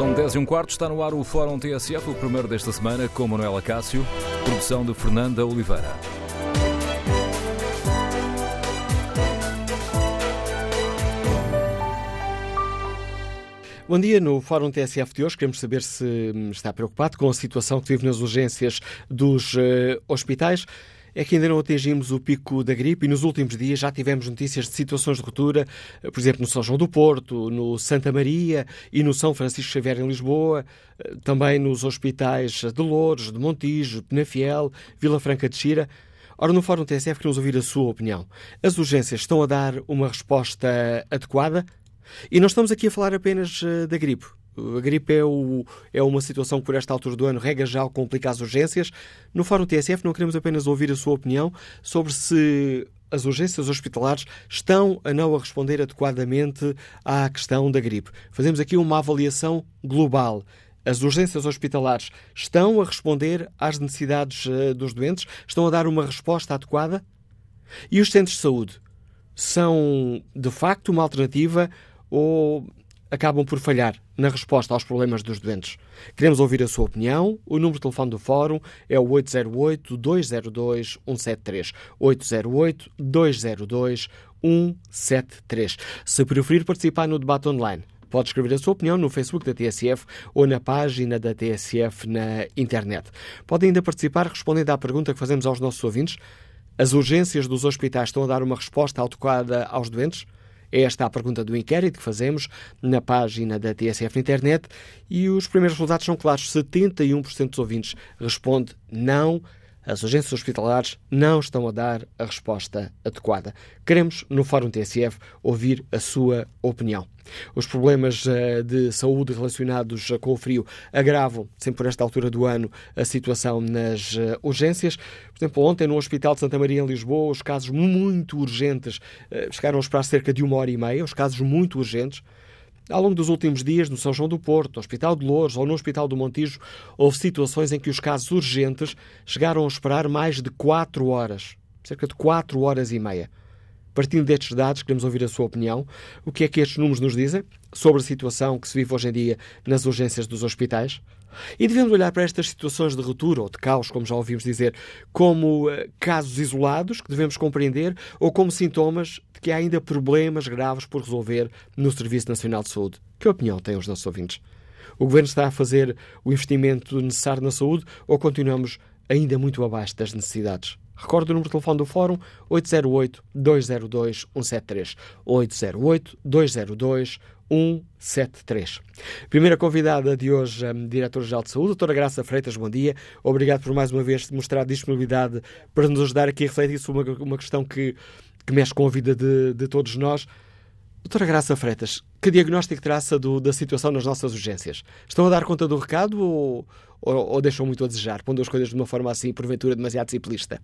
São 10 e um quarto, está no ar o Fórum TSF, o primeiro desta semana, com Manuela Cássio, produção de Fernanda Oliveira. Bom dia. No Fórum TSF de hoje queremos saber se está preocupado com a situação que vive nas urgências dos uh, hospitais. É que ainda não atingimos o pico da gripe e nos últimos dias já tivemos notícias de situações de ruptura, eh, por exemplo, no São João do Porto, no Santa Maria e no São Francisco Xavier em Lisboa, eh, também nos hospitais de Louros, de Montijo, Penafiel, Vila Franca de Xira. Ora, no Fórum TSF queremos ouvir a sua opinião. As urgências estão a dar uma resposta adequada? E não estamos aqui a falar apenas uh, da gripe. A gripe é, o, é, uma situação que, por esta altura do ano, regra já complica as urgências. No Fórum TSF não queremos apenas ouvir a sua opinião sobre se as urgências hospitalares estão a não a responder adequadamente à questão da gripe. Fazemos aqui uma avaliação global. As urgências hospitalares estão a responder às necessidades uh, dos doentes? Estão a dar uma resposta adequada? E os centros de saúde são, de facto, uma alternativa ou acabam por falhar na resposta aos problemas dos doentes. Queremos ouvir a sua opinião. O número de telefone do Fórum é o 808-202-173. 808-202-173. Se preferir participar no debate online, pode escrever a sua opinião no Facebook da TSF ou na página da TSF na internet. Pode ainda participar respondendo à pergunta que fazemos aos nossos ouvintes. As urgências dos hospitais estão a dar uma resposta adequada aos doentes? É esta a pergunta do inquérito que fazemos na página da TSF na internet e os primeiros resultados são claros. 71% dos ouvintes responde não as urgências hospitalares não estão a dar a resposta adequada. Queremos, no Fórum TSF, ouvir a sua opinião. Os problemas uh, de saúde relacionados uh, com o frio agravam, sempre por esta altura do ano, a situação nas uh, urgências. Por exemplo, ontem no Hospital de Santa Maria, em Lisboa, os casos muito urgentes chegaram a esperar cerca de uma hora e meia, os casos muito urgentes. Ao longo dos últimos dias, no São João do Porto, no Hospital de Louros ou no Hospital do Montijo, houve situações em que os casos urgentes chegaram a esperar mais de 4 horas, cerca de 4 horas e meia. Partindo destes dados, queremos ouvir a sua opinião. O que é que estes números nos dizem sobre a situação que se vive hoje em dia nas urgências dos hospitais? E devemos olhar para estas situações de ruptura ou de caos, como já ouvimos dizer, como uh, casos isolados que devemos compreender ou como sintomas de que há ainda problemas graves por resolver no Serviço Nacional de Saúde. Que opinião têm os nossos ouvintes? O Governo está a fazer o investimento necessário na saúde ou continuamos ainda muito abaixo das necessidades? Recorde o número de telefone do Fórum 808-202-173. 808-202-173. Primeira convidada de hoje, a Diretora-Geral de Saúde, doutora Graça Freitas, bom dia. Obrigado por mais uma vez mostrar disponibilidade para nos ajudar aqui a refletir sobre uma, uma questão que, que mexe com a vida de, de todos nós. Doutora Graça Freitas, que diagnóstico traça do, da situação nas nossas urgências? Estão a dar conta do recado ou, ou, ou deixam muito a desejar, pondo as coisas de uma forma assim, porventura, demasiado simplista?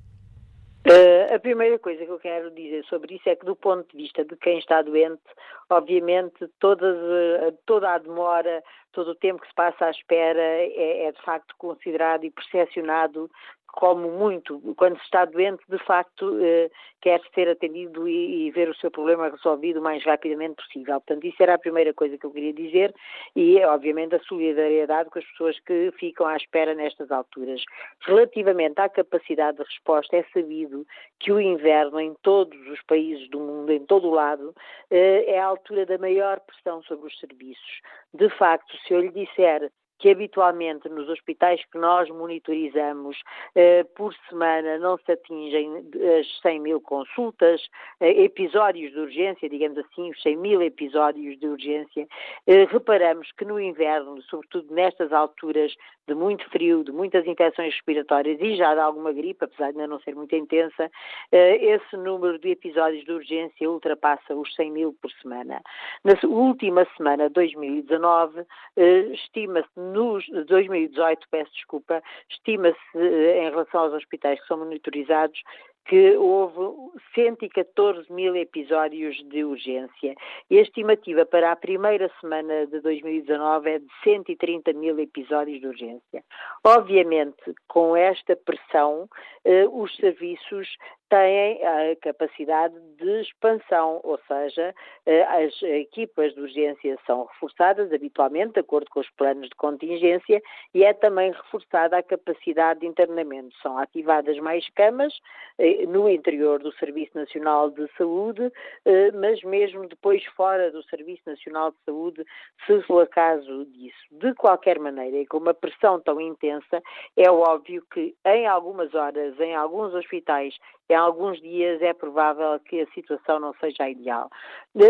Uh, a primeira coisa que eu quero dizer sobre isso é que, do ponto de vista de quem está doente, obviamente eh, toda a demora, todo o tempo que se passa à espera é, é de facto considerado e percepcionado como muito, quando se está doente, de facto, eh, quer ser atendido e, ver o seu problema resolvido o mais rapidamente possível. Portanto, isso era a primeira coisa que eu queria dizer e, obviamente, a solidariedade com as pessoas que ficam à espera nestas alturas. Relativamente à capacidade de resposta, é sabido que o inverno em todos os países do mundo, em todo o lado, eh, é a altura da maior pressão sobre os serviços. De facto, se eu lhe disser que habitualmente nos hospitais que nós monitorizamos eh, por semana não se atingem as 100 mil consultas, eh, episódios de urgência, digamos assim, os 100 mil episódios de urgência, eh, reparamos que no inverno, sobretudo nestas alturas de muito frio, de muitas infecções respiratórias e já de alguma gripe, apesar de ainda não ser muito intensa, eh, esse número de episódios de urgência ultrapassa os 100 mil por semana. Na última semana, 2019, eh, estima-se nos 2018, peço desculpa, estima-se eh, em relação aos hospitais que são monitorizados que houve 114 mil episódios de urgência. E a estimativa para a primeira semana de 2019 é de 130 mil episódios de urgência. Obviamente, com esta pressão, eh, os serviços têm a capacidade de expansão, ou seja, eh, as equipas de urgência são reforçadas habitualmente, de acordo com os planos de contingência, e é também reforçada a capacidade de internamento. São ativadas mais camas eh, no interior do Serviço Nacional de Saúde, eh, mas mesmo depois fora do Serviço Nacional de Saúde, se for acaso disso. De qualquer maneira, e com uma pressão tão intensa, é óbvio que em algumas horas, em alguns hospitais, em alguns dias é provável que a situação não seja ideal.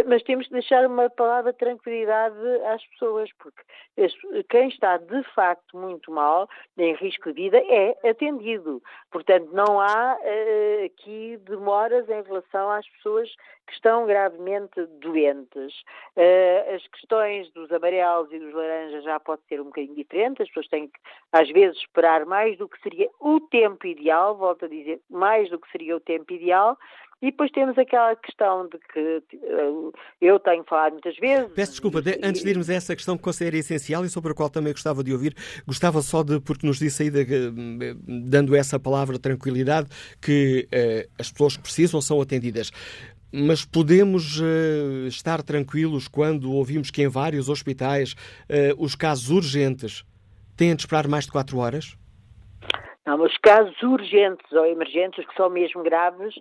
Mas temos que deixar uma palavra de tranquilidade às pessoas, porque quem está de facto muito mal, em risco de vida, é atendido. Portanto, não há uh, aqui demoras em relação às pessoas que estão gravemente doentes. Uh, as questões dos amarelos e dos laranjas já pode ser um bocadinho diferente, as pessoas têm que, às vezes, esperar mais do que seria o tempo ideal, volto a dizer, mais do que seria o tempo ideal, e depois temos aquela questão de que eh, eu tenho falado muitas vezes. Peço desculpa, de, antes de irmos a essa questão que considero essencial e sobre a qual também gostava de ouvir, gostava só de, porque nos disse aí, de, dando essa palavra tranquilidade, que uh, as pessoas que precisam são atendidas. Mas podemos uh, estar tranquilos quando ouvimos que em vários hospitais uh, os casos urgentes têm de esperar mais de quatro horas? Não, mas casos urgentes ou emergentes, os que são mesmo graves,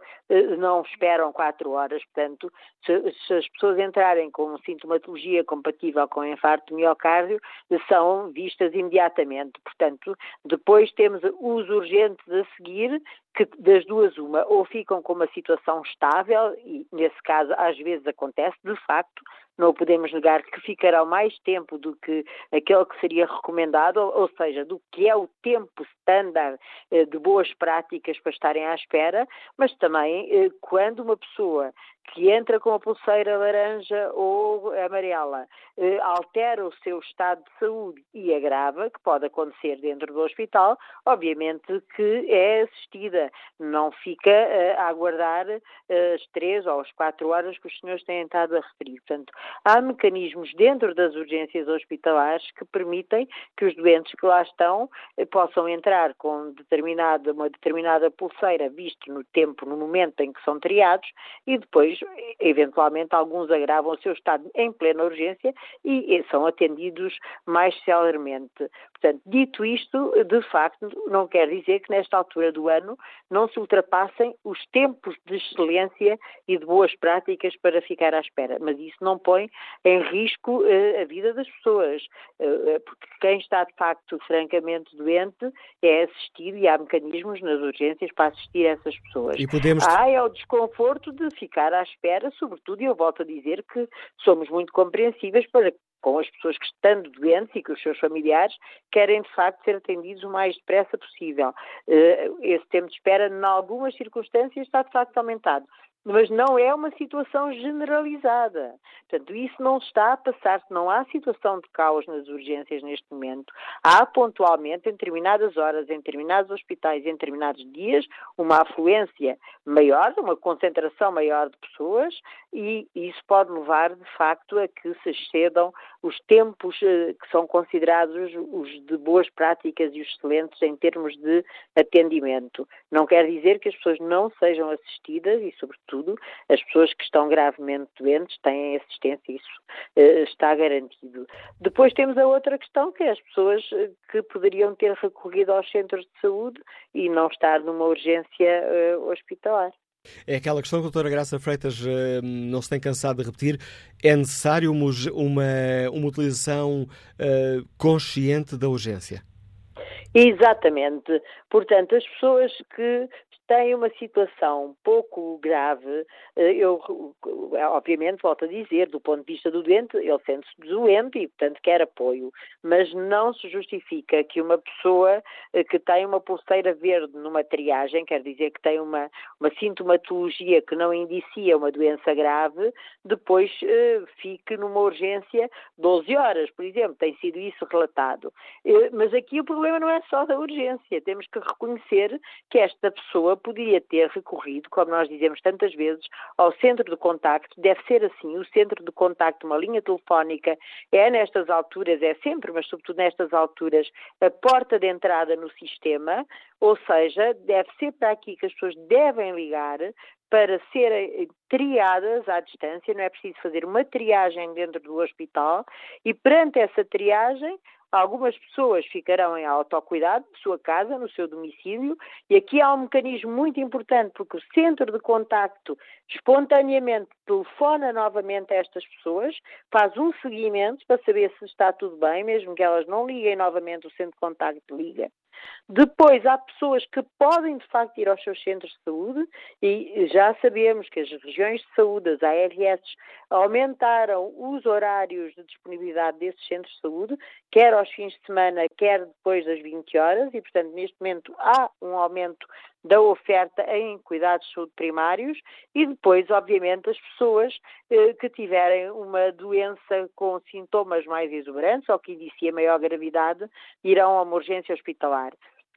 não esperam quatro horas. Portanto, se, se, as pessoas entrarem com sintomatologia compatível com infarto de miocárdio, são vistas imediatamente. Portanto, depois temos os urgentes a seguir, que das duas uma, ou ficam com uma situação estável, e nesse caso às vezes acontece, de facto, não podemos negar que ficará mais tempo do que aquele que seria recomendado, ou seja, do que é o tempo standard eh, de boas práticas para estarem à espera, mas também eh, quando uma pessoa que entra com a pulseira laranja ou amarela, eh, altera o seu estado de saúde e agrava, que pode acontecer dentro do hospital, obviamente que é assistida, não fica eh, a aguardar eh, as três ou as quatro horas que os senhores têm estado a referir. Portanto, há mecanismos dentro das urgências hospitalares que permitem que os doentes que lá estão eh, possam entrar com determinada, uma determinada pulseira, visto no tempo, no momento em que são triados, e depois depois, eventualmente, alguns agravam o seu estado em plena urgência e são atendidos mais celermente. Portanto, dito isto, de facto, não quer dizer que nesta altura do ano não se ultrapassem os tempos de excelência e de boas práticas para ficar à espera, mas isso não põe em risco uh, a vida das pessoas, uh, porque quem está de facto francamente doente é assistido e há mecanismos nas urgências para assistir essas pessoas. E podemos... Há é o desconforto de ficar à espera, sobretudo, e eu volto a dizer que somos muito compreensíveis para com as pessoas que estando doentes e que os seus familiares querem de facto ser atendidos o mais depressa possível. Eh, esse tempo de espera, em algumas circunstâncias, está de facto aumentado mas não é uma situação generalizada. Portanto, isso não está a passar-se, não há situação de caos nas urgências neste momento. Há pontualmente, em determinadas horas, em determinados hospitais, em determinados dias, uma afluência maior, uma concentração maior de pessoas e isso pode levar, de facto, a que se excedam os tempos eh, que são considerados os de boas práticas e os excelentes em termos de atendimento. Não quer dizer que as pessoas não sejam assistidas e, sobretudo, tudo, as pessoas que estão gravemente doentes têm assistência, isso uh, está garantido. Depois temos a outra questão, que é as pessoas eh, que poderiam ter recorrido aos centros de saúde e não estar numa urgência uh, hospitalar. É aquela questão que a doutora Graça Freitas não se tem cansado de repetir. É necessário uma, uma, uma utilização uh, consciente da urgência? Exatamente. Portanto, as pessoas que tem uma situação pouco grave, eh, eu obviamente volto a dizer, do ponto de vista do doente, ele sente-se doente e, portanto, quer apoio, mas não se justifica que uma pessoa eh, que tem uma pulseira verde numa triagem, quer dizer que tem uma, uma sintomatologia que não indicia uma doença grave, depois eh, fique numa urgência 12 horas, por exemplo, tem sido isso relatado. mas aqui o problema não é só da urgência, temos que reconhecer que esta pessoa pessoa podia ter recorrido, como nós dizemos tantas vezes, ao centro de contacto. Deve ser assim, o centro de contacto, uma linha telefónica, é nestas alturas, é sempre, mas sobretudo nestas alturas, a porta de entrada no sistema, ou seja, deve ser para aqui que as pessoas devem ligar para serem triadas à distância, não é preciso fazer uma triagem dentro do hospital. E perante essa triagem Algumas pessoas ficarão em autocuidado, de sua casa, no seu domicílio, e aqui há um mecanismo muito importante, porque o centro de contacto espontaneamente telefona novamente a estas pessoas, faz um seguimento para saber se está tudo bem, mesmo que elas não liguem novamente, o centro de contacto liga. Depois, há pessoas que podem, de facto, ir aos seus centros de saúde e já sabemos que as regiões de saúde, as ARS, aumentaram os horários de disponibilidade desses centros de saúde, quer aos fins de semana, quer depois das 20 horas, e, portanto, neste momento há um aumento da oferta em cuidados de saúde primários e depois, obviamente, as pessoas eh, que tiverem uma doença com sintomas mais exuberantes ou que inicia maior gravidade irão a uma urgência hospitalar.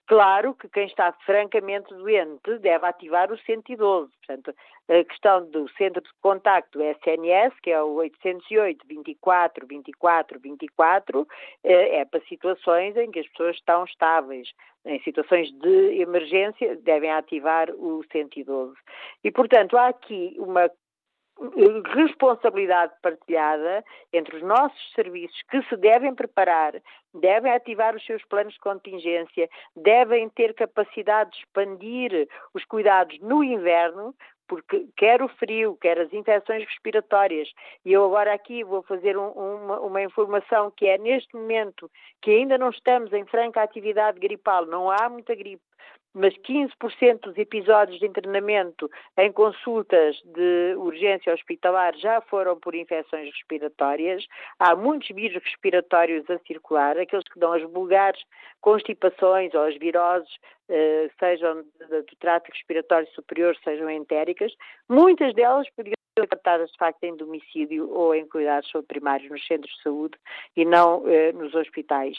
Claro que quem está francamente doente deve ativar o 112. Portanto, a questão do centro de contacto SNS, que é o 808 24 24 24, é para situações em que as pessoas estão estáveis. Em situações de emergência, devem ativar o 112. E, portanto, há aqui uma responsabilidade partilhada entre os nossos serviços que se devem preparar, devem ativar os seus planos de contingência, devem ter capacidade de expandir os cuidados no inverno, porque quer o frio, quer as infecções respiratórias, e eu agora aqui vou fazer um, uma, uma, informação que é neste momento que ainda não estamos em franca atividade gripal, não há muita gripe, mas 15% dos episódios de internamento em consultas de urgência hospitalar já foram por infecções respiratórias. Há muitos vírus respiratórios a circular, aqueles que dão as vulgares constipações ou as viroses, eh, sejam do trato respiratório superior, sejam entéricas. Muitas delas podiam ser tratadas de facto em domicílio ou em cuidados primários nos centros de saúde e não eh, nos hospitais.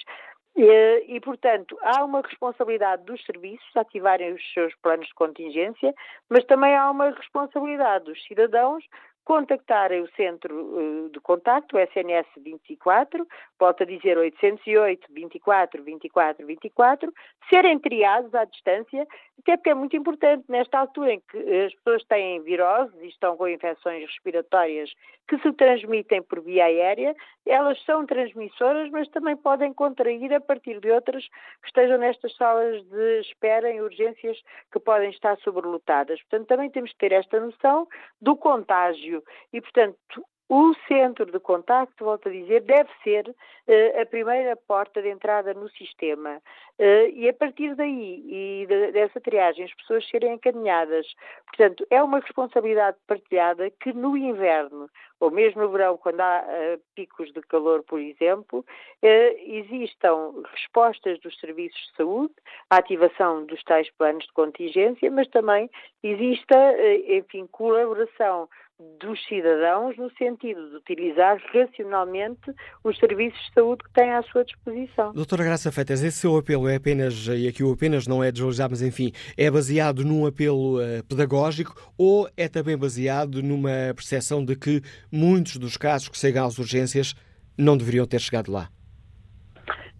E, e, portanto, há uma responsabilidade dos serviços ativarem os seus planos de contingência, mas também há uma responsabilidade dos cidadãos contactarem o centro uh, de contacto, o SNS 24, volta a dizer 808 24 24 24, serem triados à distância, até porque é muito importante nesta altura em que as pessoas têm virose e estão com infecções respiratórias que se transmitem por via aérea, elas são transmissoras, mas também podem contrair a partir de outras que estejam nestas salas de espera em urgências que podem estar sobrelotadas. Portanto, também temos que ter esta noção do contágio e, portanto, o centro de contacto, volto a dizer, deve ser uh, a primeira porta de entrada no sistema. Uh, e a partir daí e de, dessa triagem, as pessoas serem encaminhadas. Portanto, é uma responsabilidade partilhada que no inverno, ou mesmo no verão, quando há uh, picos de calor, por exemplo, existam respostas dos serviços de saúde, a ativação dos tais planos de contingência, mas também exista, enfim, colaboração dos cidadãos no sentido de utilizar racionalmente os serviços de saúde que têm à sua disposição. Doutora Graça Feitas, esse seu apelo é apenas, e aqui o apenas não é desvalorizar, mas enfim, é baseado num apelo uh, pedagógico ou é também baseado numa percepção de que muitos dos casos que chegam às urgências não deveriam ter chegado lá?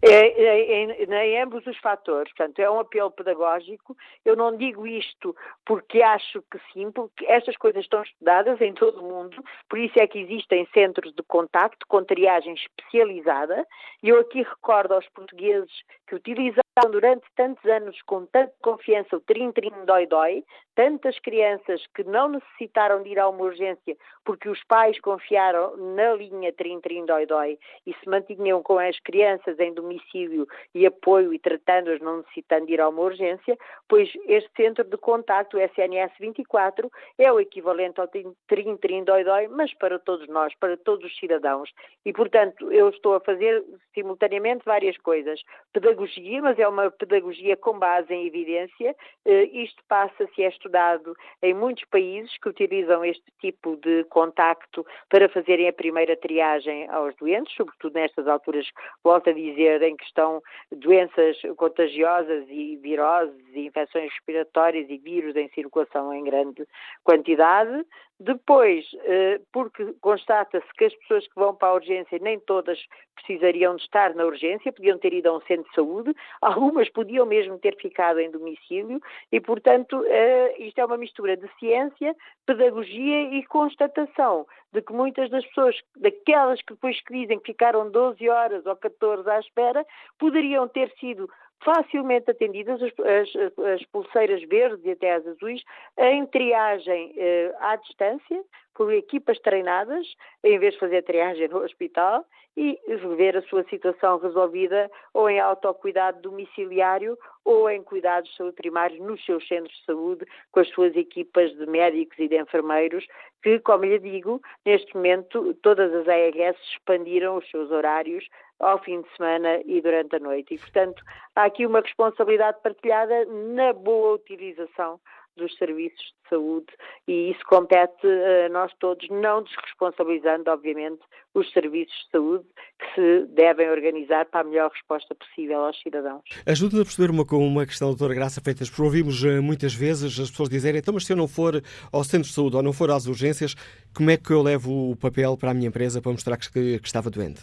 É, é, é, em ambos os fatores. Portanto, é um apelo pedagógico. Eu não digo isto porque acho que sim, porque estas coisas estão estudadas em todo o mundo, por isso é que existem centros de contacto com triagem especializada. E eu aqui recordo aos portugueses que utilizaram durante tantos anos com tanta confiança o trim-trim dói-dói, tantas crianças que não necessitaram de ir a uma urgência porque os pais confiaram na linha trim-trim dói-dói e se mantinham com as crianças em domicílio e apoio e tratando-as não necessitando de ir a uma urgência, pois este centro de contacto, o SNS 24, é o equivalente ao trim-trim dói-dói, mas para todos nós, para todos os cidadãos. E, portanto, eu estou a fazer simultaneamente várias coisas. Pedagogia, mas é uma pedagogia com base em evidência. Uh, isto passa-se, é estudado em muitos países que utilizam este tipo de contacto para fazerem a primeira triagem aos doentes, sobretudo nestas alturas, volto a dizer, em que estão doenças contagiosas e viroses e infecções respiratórias e vírus em circulação em grande quantidade. Depois, eh, porque constata-se que as pessoas que vão para a urgência nem todas precisariam de estar na urgência, podiam ter ido a um centro de saúde, algumas podiam mesmo ter ficado em domicílio e, portanto, eh, isto é uma mistura de ciência, pedagogia e constatação de que muitas das pessoas, daquelas que depois que dizem que ficaram 12 horas ou 14 à espera, poderiam ter sido facilmente atendidas as, as, as, pulseiras verdes e até as azuis em triagem eh, à distância, por equipas treinadas, em vez de fazer triagem no hospital, e ver a sua situação resolvida ou em autocuidado domiciliário ou em cuidados de saúde primários nos seus centros de saúde, com as suas equipas de médicos e de enfermeiros, que, como lhe digo, neste momento todas as ARS expandiram os seus horários ao fim de semana e durante a noite. E, portanto, há aqui uma responsabilidade partilhada na boa utilização dos serviços de saúde e isso compete a nós todos, não desresponsabilizando, obviamente, os serviços de saúde que se devem organizar para a melhor resposta possível aos cidadãos. Ajuda-nos a perceber uma, uma questão, doutora Graça Feitas, porque ouvimos eh, muitas vezes as pessoas dizerem então, mas se eu não for ao centro de saúde ou não for às urgências, como é que eu levo o papel para a minha empresa para mostrar que, que estava doente?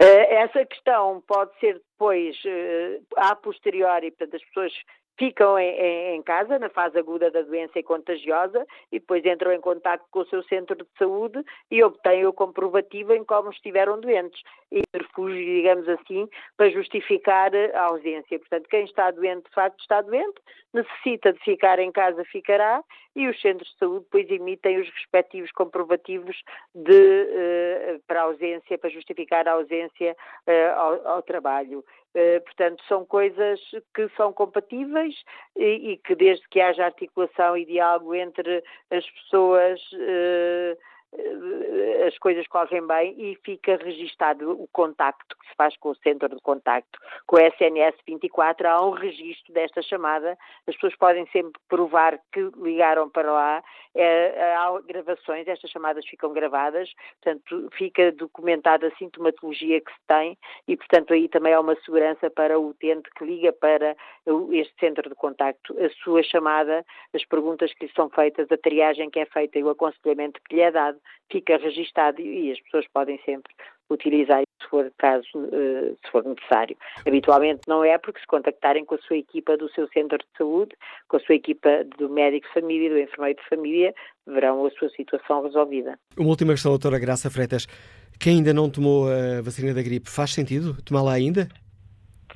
Eh, essa questão pode ser depois, a posteriori, portanto, as pessoas ficam em, em, casa, na fase aguda da doença e contagiosa, e depois entram em contato com o seu centro de saúde e obtêm o comprovativo em como estiveram doentes. E refúgio, digamos assim, para justificar a ausência. Portanto, quem está doente, de facto, está doente, necessita de ficar em casa, ficará, e os centros de saúde depois emitem os respectivos comprovativos de, uh, para ausência, para justificar a ausência uh, ao, ao trabalho. Eh, portanto, são coisas que são compatíveis e, e, que, desde que haja articulação e diálogo entre as pessoas, uh, as coisas correm bem e fica registado o contacto que se faz com o centro de contacto. Com o SNS 24 há um registro desta chamada, as pessoas podem sempre provar que ligaram para lá, é, há gravações, estas chamadas ficam gravadas, portanto fica documentada a sintomatologia que se tem e, portanto, aí também há uma segurança para o utente que liga para este centro de contacto. A sua chamada, as perguntas que lhe são feitas, a triagem que é feita e o aconselhamento que lhe é dado, fica registado e as pessoas podem sempre utilizar se for caso, eh, se for necessário. Habitualmente não é porque se contactarem com a sua equipa do seu centro de saúde, com a sua equipa do médico de família, do enfermeiro de família, verão a sua situação resolvida. Uma última questão, doutora Graça Freitas. Quem ainda não tomou a vacina da gripe, faz sentido tomá-la ainda?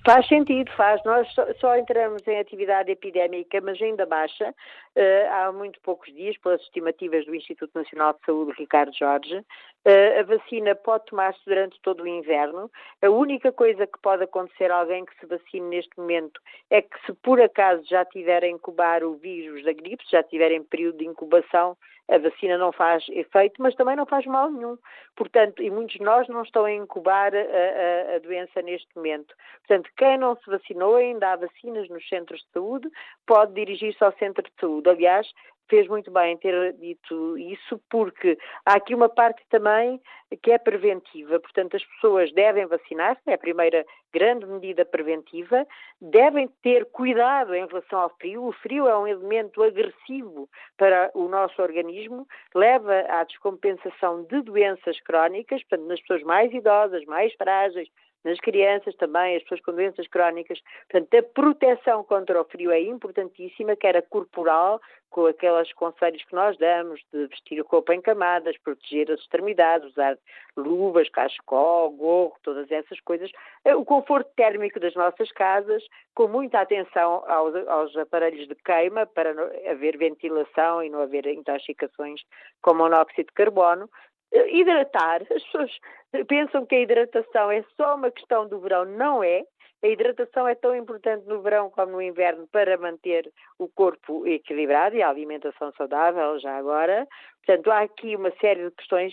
Faz sentido, faz. Nós só, entramos em atividade epidémica, mas ainda baixa, uh, há muito poucos dias, pelas estimativas do Instituto Nacional de Saúde, Ricardo Jorge. Uh, a vacina pode tomar-se durante todo o inverno. A única coisa que pode acontecer a alguém que se vacine neste momento é que, se por acaso já tiver a incubar o vírus da gripe, já tiver em período de incubação, a vacina não faz efeito, mas também não faz mal nenhum. Portanto, e muitos de nós não estão a incubar a, a, a, doença neste momento. Portanto, quem não se vacinou, ainda há vacinas nos centros de saúde, pode dirigir-se ao centro de saúde. Aliás, fez muito bem ter dito isso, porque há aqui uma parte também que é preventiva. Portanto, as pessoas devem vacinar-se, é a primeira grande medida preventiva, devem ter cuidado em relação ao frio. O frio é um elemento agressivo para o nosso organismo, leva à descompensação de doenças crónicas, portanto, nas pessoas mais idosas, mais frágeis, nas crianças também, as pessoas com doenças crónicas. Portanto, a proteção contra o frio é importantíssima, quer a corporal, com aqueles conselhos que nós damos de vestir o corpo em camadas, proteger as extremidades, usar luvas, cachecol, gorro, todas essas coisas. Eh, o conforto térmico das nossas casas, com muita atenção aos, aos aparelhos de queima, para haver ventilação e não haver intoxicações com monóxido de carbono. Hidratar, as pessoas pensam que a hidratação é só uma questão do verão, não é. A hidratação é tão importante no verão como no inverno para manter o corpo equilibrado e a alimentação saudável, já agora. Portanto, há aqui uma série de questões.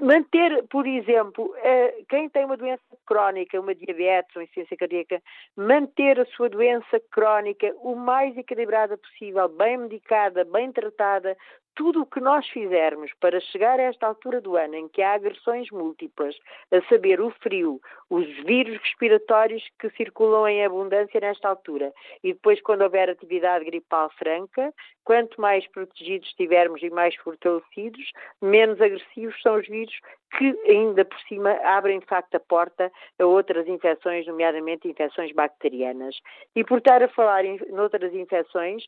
Manter, por exemplo, eh, quem tem uma doença crónica, uma diabetes, uma insuficiência cardíaca, manter a sua doença crónica o mais equilibrada possível, bem medicada, bem tratada, tudo o que nós fizermos para chegar a esta altura do ano em que há agressões múltiplas, a saber, o frio, os vírus respiratórios que circulam em abundância nesta altura, e depois, quando houver atividade gripal franca, quanto mais protegidos estivermos e mais fortalecidos, menos agressivos são os vírus que ainda por cima abrem de facto a porta a outras infecções, nomeadamente infecções bacterianas. E por estar a falar em outras infecções,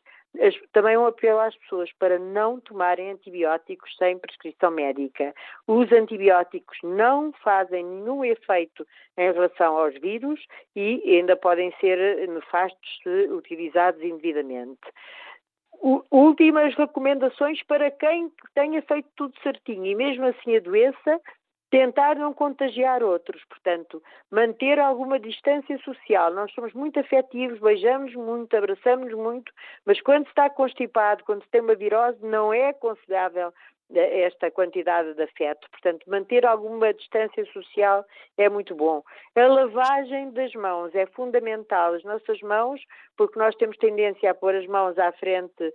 também um apelo às pessoas para não tomarem antibióticos sem prescrição médica. Os antibióticos não fazem nenhum efeito em relação aos vírus e ainda podem ser nefastos se utilizados indevidamente últimas recomendações para quem tenha feito tudo certinho e mesmo assim a doença tentar não contagiar outros, portanto, manter alguma distância social. Nós somos muito afetivos, beijamos muito, abraçamos muito, mas quando está constipado, quando tem uma virose, não é aconselhável esta quantidade de afeto. Portanto, manter alguma distância social é muito bom. A lavagem das mãos é fundamental. As nossas mãos, porque nós temos tendência a pôr as mãos à frente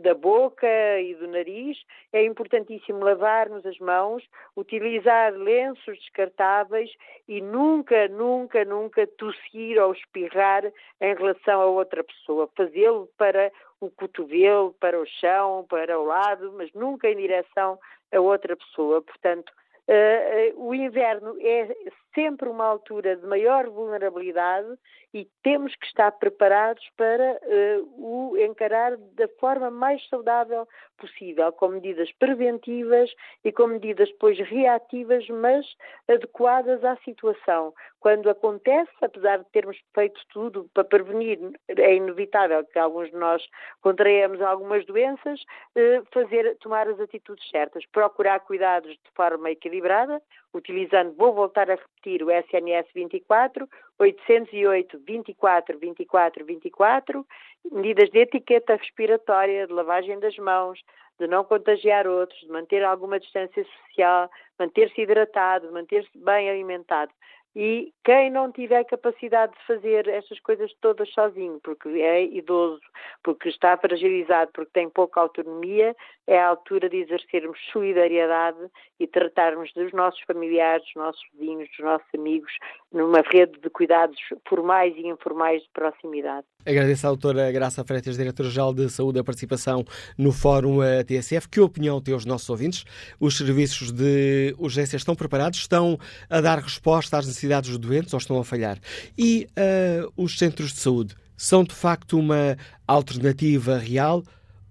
da boca e do nariz, é importantíssimo lavar-nos as mãos, utilizar lenços descartáveis e nunca, nunca, nunca tossir ou espirrar em relação a outra pessoa. Fazê-lo para o cotovelo para o chão, para o lado, mas nunca em direção a outra pessoa. Portanto, uh, uh, o inverno é sempre uma altura de maior vulnerabilidade e temos que estar preparados para uh, o encarar da forma mais saudável possível, com medidas preventivas e com medidas depois reativas, mas adequadas à situação. Quando acontece, apesar de termos feito tudo para prevenir, é inevitável que alguns de nós contraímos algumas doenças, uh, fazer, tomar as atitudes certas, procurar cuidados de forma equilibrada, utilizando, vou voltar a repetir, o SNS 24, 808 24 24 24, medidas de etiqueta respiratória, de lavagem das mãos, de não contagiar outros, de manter alguma distância social, manter-se hidratado, manter-se bem alimentado. E quem não tiver capacidade de fazer estas coisas todas sozinho, porque é idoso, porque está fragilizado, porque tem pouca autonomia, é a altura de exercermos solidariedade e tratarmos dos nossos familiares, dos nossos vizinhos, dos nossos amigos, numa rede de cuidados formais e informais de proximidade. Agradeço à doutora Graça Freitas, diretora-geral de Saúde, a participação no Fórum eh, TSF. Que opinião têm os nossos ouvintes? Os serviços de urgência estão preparados? Estão a dar resposta às necessidades dos doentes ou estão a falhar? E uh, os centros de saúde são de facto uma alternativa real?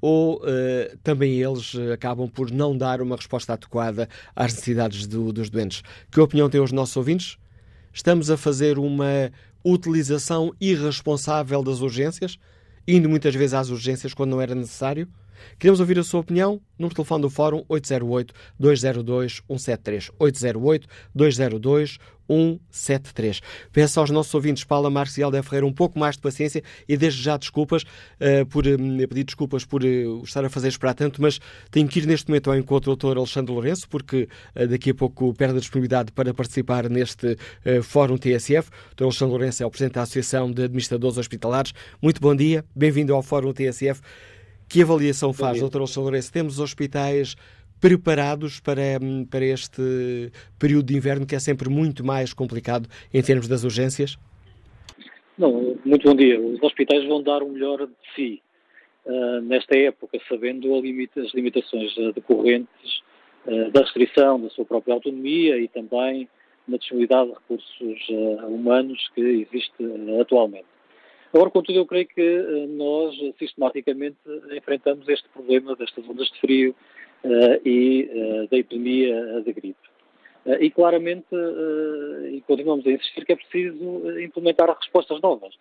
ou uh, também eles acabam por não dar uma resposta adequada às necessidades do, dos doentes? Que opinião têm os nossos ouvintes? Estamos a fazer uma utilização irresponsável das urgências, indo muitas vezes às urgências quando não era necessário? Queremos ouvir a sua opinião? De telefone do Fórum 808-202-173. 808-202-173. 173. Peço aos nossos ouvintes, Paula Marques e Alda Ferreira, um pouco mais de paciência e desde já desculpas uh, por uh, pedir desculpas por uh, estar a fazer esperar tanto, mas tenho que ir neste momento ao encontro do Dr. Alexandre Lourenço, porque daqui a pouco perde a disponibilidade para participar neste Fórum TSF. O Dr. Alexandre Lourenço é o Presidente da Associação de Administradores Hospitalares. Muito bom dia, bem-vindo ao Fórum TSF. Que avaliação faz, Dr. Alexandre Lourenço? Temos hospitais preparados para, para este período de inverno que é sempre muito mais complicado em termos das urgências? Não, muito bom dia. Os hospitais vão dar o melhor de si uh, nesta época, sabendo limita as limitações uh, decorrentes uh, da restrição da sua própria autonomia e também na disponibilidade de recursos humanos que existe atualmente. Agora, contudo, eu creio que nós sistematicamente enfrentamos este problema destas ondas de frio uh, e uh, da epidemia da gripe. Uh, e claramente, e continuamos a insistir que é preciso implementar respostas novas.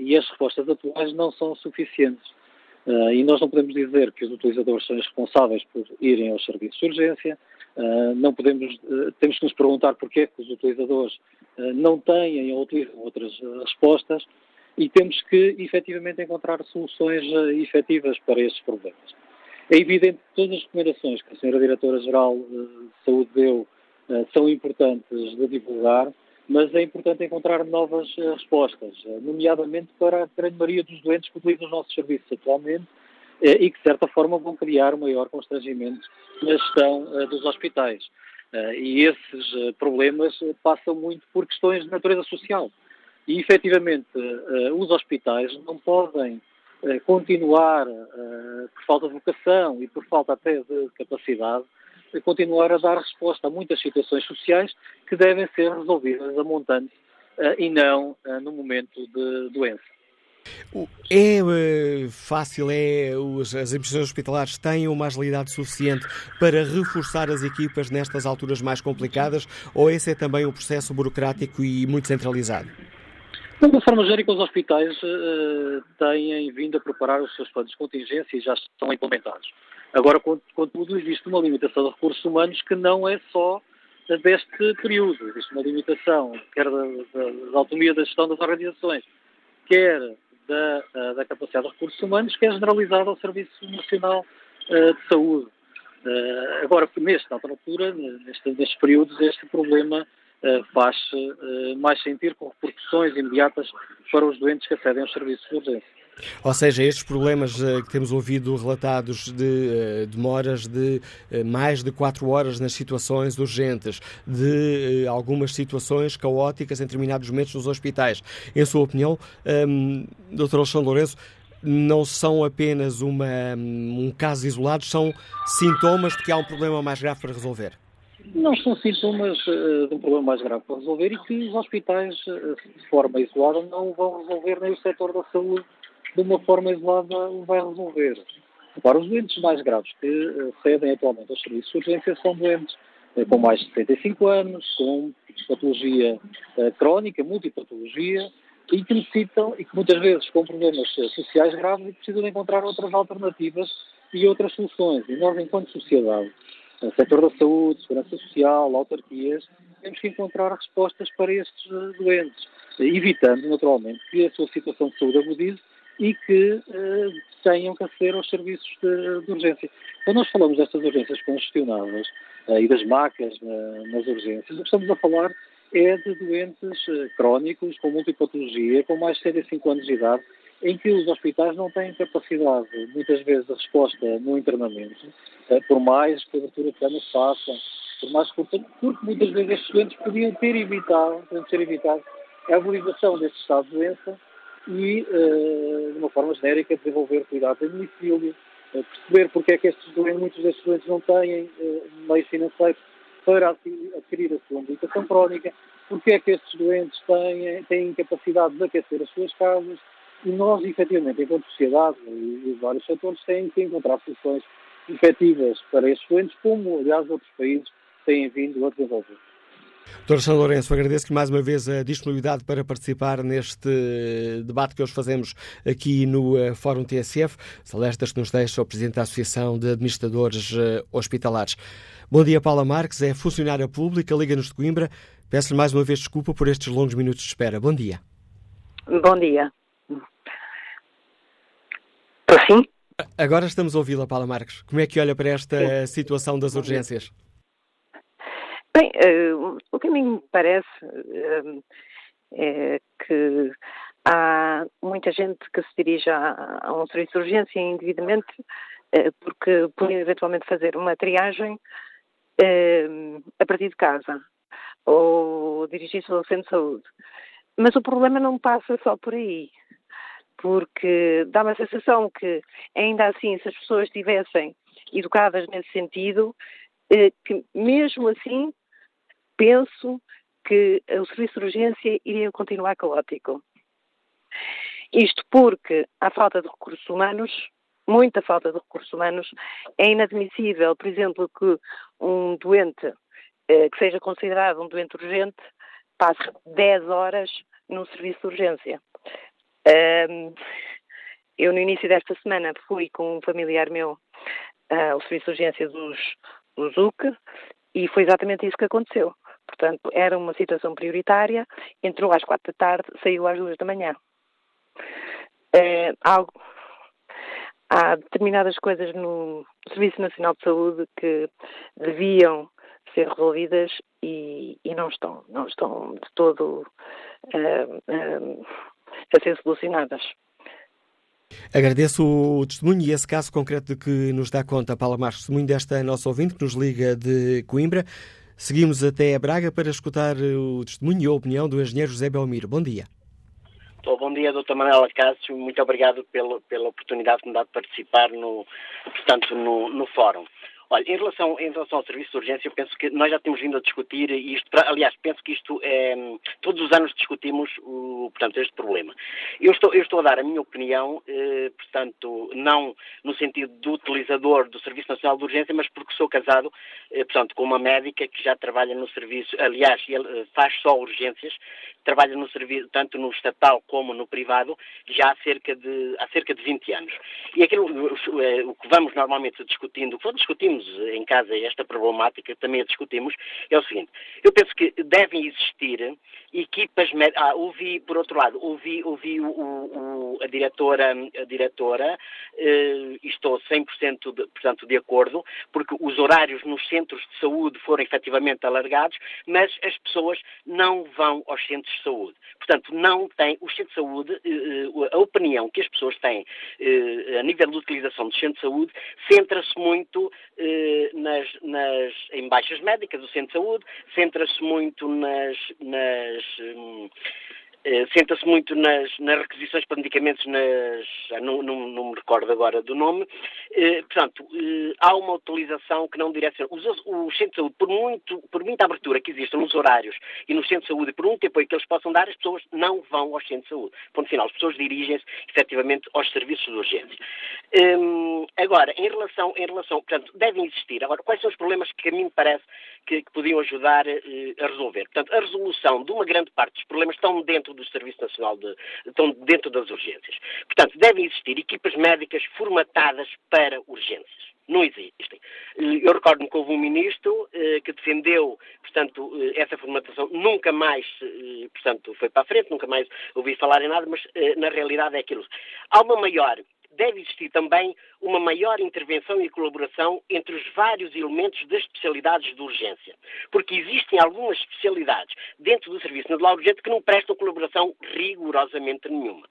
e as respostas atuais não são suficientes. e nós não podemos dizer que os utilizadores são responsáveis por irem aos serviços de urgência, não podemos, temos que nos perguntar porquê que os utilizadores não têm ou utilizam outras respostas e temos que efetivamente encontrar soluções efetivas para esses problemas. É evidente que todas as recomendações que a Sra. Diretora-Geral de Saúde deu são importantes de divulgar, mas é importante encontrar novas respostas, nomeadamente para a grande maioria dos doentes que utilizam os nossos serviços atualmente e que, de certa forma, vão criar um maior constrangimento na gestão dos hospitais. E esses problemas passam muito por questões de natureza social. E, efetivamente, os hospitais não podem continuar, por falta de vocação e por falta até de capacidade, continuar a dar resposta a muitas situações sociais que devem ser resolvidas a montante e não no momento de doença. É fácil, é as administrações hospitalares têm uma agilidade suficiente para reforçar as equipas nestas alturas mais complicadas ou esse é também um processo burocrático e muito centralizado? De forma genérica, os hospitais uh, têm vindo a preparar os seus planos de contingência e já estão implementados. Agora, contudo, existe uma limitação de recursos humanos que não é só deste período. Existe uma limitação, quer da, da, da autonomia da gestão das organizações, quer da, eh, da capacidade de recursos humanos, que é generalizada ao Serviço Nacional uh, de Saúde. Uh, agora, nesta altura, neste, nestes períodos, este problema faz mais sentir com repercussões imediatas para os doentes que acedem aos serviços de urgência. Ou seja, estes problemas uh, que temos ouvido relatados de demoras de mais de 4 horas nas situações urgentes, de algumas situações caóticas em determinados momentos nos hospitais. Em sua opinião, um, Dr. Alexandre Lourenço, não são apenas uma, um caso isolado, são sintomas de que há um problema mais grave para resolver? Não são sintomas uh, de um problema mais grave para resolver e que os hospitais, uh, de forma isolada, não vão resolver nem o setor da saúde de uma forma isolada o vai resolver. Agora, os doentes mais graves que uh, cedem atualmente aos serviços de urgência são doentes com mais de 75 anos, com patologia crónica, multipatologia, e que necessitam, e que muitas vezes com problemas sociais graves e precisam encontrar outras alternativas e outras soluções. E nós, enquanto sociedade, setor da saúde, segurança social, autarquias, temos que encontrar respostas para estes doentes, evitando, naturalmente, que a sua situação de saúde agudize e que uh, tenham que aceder aos serviços de, de, urgência. Quando nós falamos destas urgências congestionadas uh, e das macas uh, nas urgências, o que estamos a falar é de doentes crónicos com multipatologia, com mais de 75 anos de idade, em que os hospitais não têm capacidade, muitas vezes, de resposta no internamento, por mais cobertura de camas façam, por mais porque muitas vezes estes doentes podiam ter evitado, podiam ter evitado a agudização deste estado de doença e, uh, de uma forma genérica, desenvolver cuidados em domicílio, uh, perceber porque é que estes doentes, muitos destes doentes não têm uh, meios financeiros para adquirir a sua medicação crónica, porque é que estes doentes têm, têm incapacidade de aquecer as suas casas, e nós, efetivamente, enquanto sociedade e, vários setores, têm que encontrar soluções efetivas para estes doentes, como, aliás, outros países têm vindo a desenvolver. Dr. São Lourenço, agradeço-lhe mais uma vez a disponibilidade para participar neste debate que hoje fazemos aqui no eh, Fórum TSF. Celestas que nos deixa o Presidente da Associação de Administradores eh, Hospitalares. Bom dia, Paula Marques, é funcionária pública, Liga-nos de Coimbra. Peço-lhe mais uma vez desculpa por estes longos minutos de espera. Bom dia. Bom dia. Estou sim? Agora estamos a ouvi-la, Paula Marques. Como é que olha para esta sim. situação das urgências? Bem, uh, o que a mim me parece uh, é que há muita gente que se dirige a, a um serviço de urgência indevidamente uh, porque pode eventualmente fazer uma triagem a partir de casa ou dirigir-se ao centro de saúde. Mas o problema não passa só por aí, porque dá uma sensação que, ainda assim, se as pessoas estivessem educadas nesse sentido, que mesmo assim penso que o serviço de urgência iria continuar caótico. Isto porque há falta de recursos humanos, muita falta de recursos humanos. É inadmissível, por exemplo, que um doente eh, que seja considerado um doente urgente passe 10 horas num serviço de urgência. Um, eu, no início desta semana, fui com um familiar meu uh, ao serviço de urgência dos, do ZUC e foi exatamente isso que aconteceu. Portanto, era uma situação prioritária, entrou às quatro da tarde, saiu às duas da manhã. É, algo, há determinadas coisas no Serviço Nacional de Saúde que deviam ser resolvidas e, e não estão, não estão de todo uh, uh, a ser solucionadas. Agradeço o testemunho e esse caso concreto de que nos dá conta, Paula Marques, testemunho desta nossa ouvinte que nos liga de Coimbra. Seguimos até a Braga para escutar o testemunho e a opinião do engenheiro José Belmiro. Bom dia. Bom dia, doutor Manuela Cássio. Muito obrigado pela, pela oportunidade que me dá de participar no, portanto, no, no fórum. Olha, em relação, em relação ao serviço de urgência, eu penso que nós já temos vindo a discutir isto, aliás, penso que isto é, todos os anos discutimos, o, portanto, este problema. Eu estou, eu estou a dar a minha opinião, eh, portanto, não no sentido do utilizador do Serviço Nacional de Urgência, mas porque sou casado, eh, portanto, com uma médica que já trabalha no serviço, aliás, ele eh, faz só urgências, trabalha no serviço, tanto no estatal como no privado, já há cerca de, há cerca de 20 anos. E aquilo, o, eh, o que vamos normalmente discutindo, o que em casa esta problemática, também a discutimos, é o seguinte. Eu penso que devem existir equipas. Ah, ouvi, por outro lado, ouvi, ouvi o, o, a diretora, a diretora eh, estou 100% de, portanto, de acordo, porque os horários nos centros de saúde foram efetivamente alargados, mas as pessoas não vão aos centros de saúde. Portanto, não têm, os centros de saúde, eh, eh a opinião que as pessoas têm eh, a nível de utilização dos centros de saúde centra-se muito eh, nas, nas, em baixas médicas do centro de saúde, centra-se muito nas, nas hum, eh, Senta-se muito nas, nas, requisições para medicamentos, nas, não, não, não, me recordo agora do nome. Eh, portanto, eh, há uma utilização que não direciona. Os, os centros de saúde, por, muito, por muita abertura que existe nos horários e nos centros de saúde, por muito apoio que eles possam dar, as pessoas não vão aos centros de saúde. Ponto final. As pessoas dirigem-se efetivamente aos serviços de urgência. Hum, agora, em relação, em relação, portanto, devem existir. Agora, quais são os problemas que a mim me parece que, que podiam ajudar eh, a resolver? Portanto, a resolução de uma grande parte dos problemas estão dentro do Serviço Nacional de. estão dentro das urgências. Portanto, devem existir equipas médicas formatadas para urgências. Não existem. Eu recordo-me que houve um ministro eh, que defendeu, portanto, eh, essa formatação nunca mais, eh, portanto, foi para a frente, nunca mais ouvi falar em nada, mas eh, na realidade é aquilo. Há uma maior deve existir também uma maior intervenção e colaboração entre os vários elementos das especialidades de urgência. Porque existem algumas especialidades dentro do Serviço Nacional Urgência que não prestam colaboração rigorosamente nenhuma.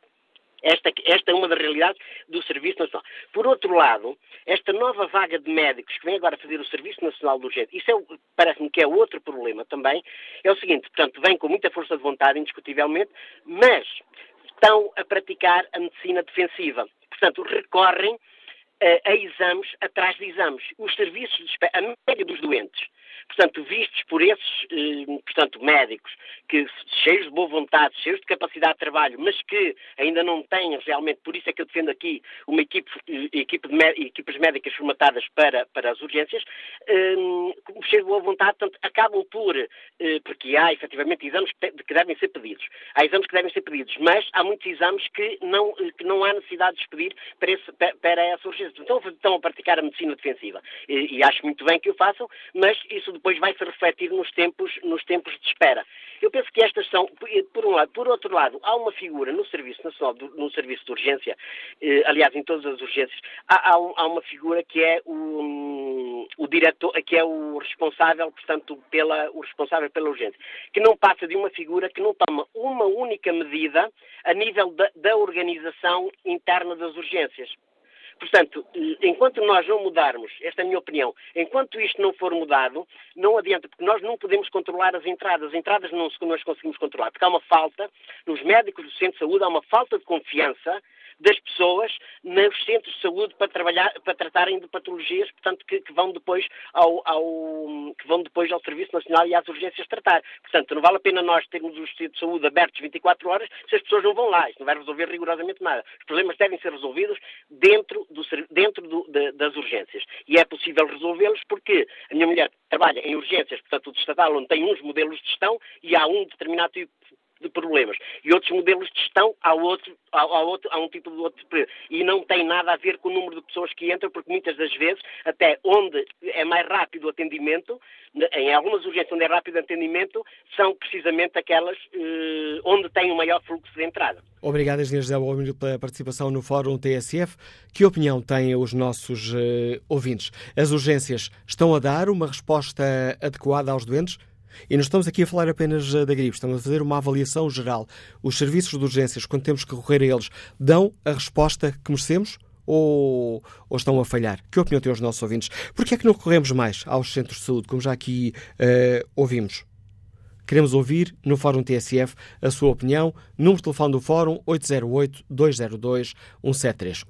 Esta, esta, é uma das realidades do Serviço Nacional. Por outro lado, esta nova vaga de médicos que vem agora fazer o Serviço Nacional de Urgência, isso é, parece-me que é outro problema também, é o seguinte, portanto, vem com muita força de vontade, indiscutivelmente, mas estão a praticar a medicina defensiva. Portanto, recorrem uh, a exames atrás de exames. Os serviços de a média dos doentes portanto, vistos por esses, eh, portanto, médicos, que cheios de boa vontade, cheios de capacidade de trabalho, mas que ainda não têm realmente, por isso é que eu defendo aqui uma equipe, eh, equipe de equipas médicas formatadas para, para as urgências, eh, cheios de boa vontade, portanto, acabam por, porque há efetivamente exames que devem ser pedidos. Há exames que devem ser pedidos, mas há muitos exames que não, que não há necessidade de expedir para, esse, para essa urgência. Então, estão a praticar a medicina defensiva. E, e acho muito bem que o façam, mas isso depois vai se refletir nos tempos, nos tempos de espera. Eu penso que estas são, por um lado. Por outro lado, há uma figura no Serviço Nacional, no Serviço de Urgência, eh, aliás, em todas as urgências, há, há, há uma figura que é o, o, diretor, que é o responsável, portanto, pela, o responsável pela urgência, que não passa de uma figura que não toma uma única medida a nível da, da organização interna das urgências. Portanto, enquanto nós não mudarmos, esta é a minha opinião, enquanto isto não for mudado, não adianta, porque nós não podemos controlar as entradas. As entradas não nós conseguimos controlar, porque há uma falta, nos médicos do centro de saúde, há uma falta de confiança das pessoas nos centros de saúde para trabalhar, para tratarem de patologias, portanto, que, que, vão depois ao, ao, que vão depois ao Serviço Nacional e às urgências tratar. Portanto, não vale a pena nós termos os centros de saúde abertos 24 horas se as pessoas não vão lá. Isso não vai resolver rigorosamente nada. Os problemas devem ser resolvidos dentro, do, dentro do, de, das urgências. E é possível resolvê-los porque a minha mulher trabalha em urgências, portanto, o estatal, onde tem uns modelos de gestão e há um determinado tipo de problemas. E outros modelos de gestão há, outro, há, há, outro, há um tipo de outro E não tem nada a ver com o número de pessoas que entram, porque muitas das vezes, até onde é mais rápido o atendimento, em algumas urgências onde é rápido o atendimento, são precisamente aquelas eh, onde tem o maior fluxo de entrada. Obrigado, Engenheiro José Almiro, pela participação no Fórum TSF. Que opinião têm os nossos uh, ouvintes? As urgências estão a dar uma resposta adequada aos doentes? E não estamos aqui a falar apenas eh, da gripe, estamos a fazer uma avaliação geral. Os serviços de urgências, quando temos que recorrer a eles, dão a resposta que merecemos? Ou, ou, estão a falhar? Que opinião têm os nossos ouvintes? Porquê é que não recorremos mais aos centros de saúde, como já aqui uh, ouvimos? Queremos ouvir no Fórum TSF a sua opinião. Número de telefone do Fórum 808-202-173.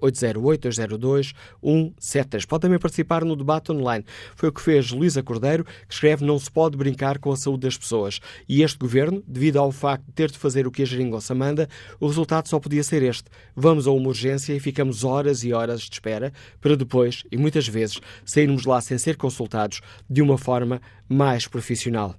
808-202-173. Pode também participar no debate online. Foi o que fez Luísa Cordeiro, que escreve Não se pode brincar com a saúde das pessoas. E este governo, devido ao facto de ter de fazer o que a geringonça manda, o resultado só podia ser este. Vamos a uma urgência e ficamos horas e horas de espera para depois, e muitas vezes, sairmos lá sem ser consultados de uma forma mais profissional.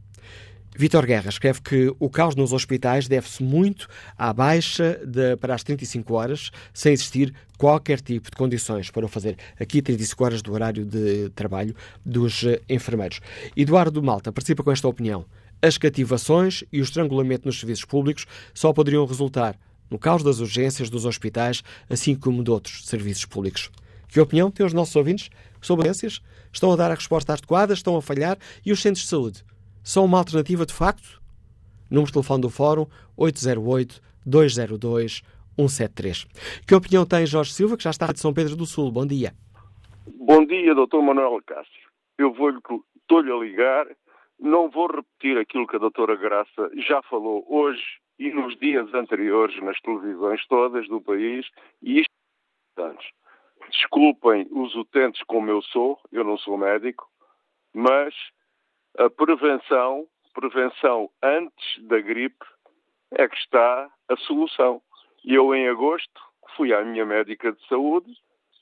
Vítor Guerra escreve que o caos nos hospitais deve-se muito à baixa de, para as 35 horas, sem existir qualquer tipo de condições para o fazer. Aqui, 35 horas do horário de trabalho dos eh, enfermeiros. Eduardo Malta participa com esta opinião. As cativações e o estrangulamento nos serviços públicos só poderiam resultar no caos das urgências dos hospitais, assim como de outros serviços públicos. Que opinião têm os nossos ouvintes sobre urgências? Estão a dar a resposta adequada? Estão a falhar? E os centros de saúde? São uma alternativa de facto? Número de telefone do Fórum 808-202-173. Que opinião tem Jorge Silva, que já está de São Pedro do Sul? Bom dia. Bom dia, Dr. Manuel Cássio. Eu estou-lhe a ligar, não vou repetir aquilo que a doutora Graça já falou hoje e nos dias anteriores nas televisões todas do país, e isto Desculpem os utentes como eu sou, eu não sou médico, mas a prevenção, prevenção antes da gripe, é que está a solução. E eu, em agosto, fui à minha médica de saúde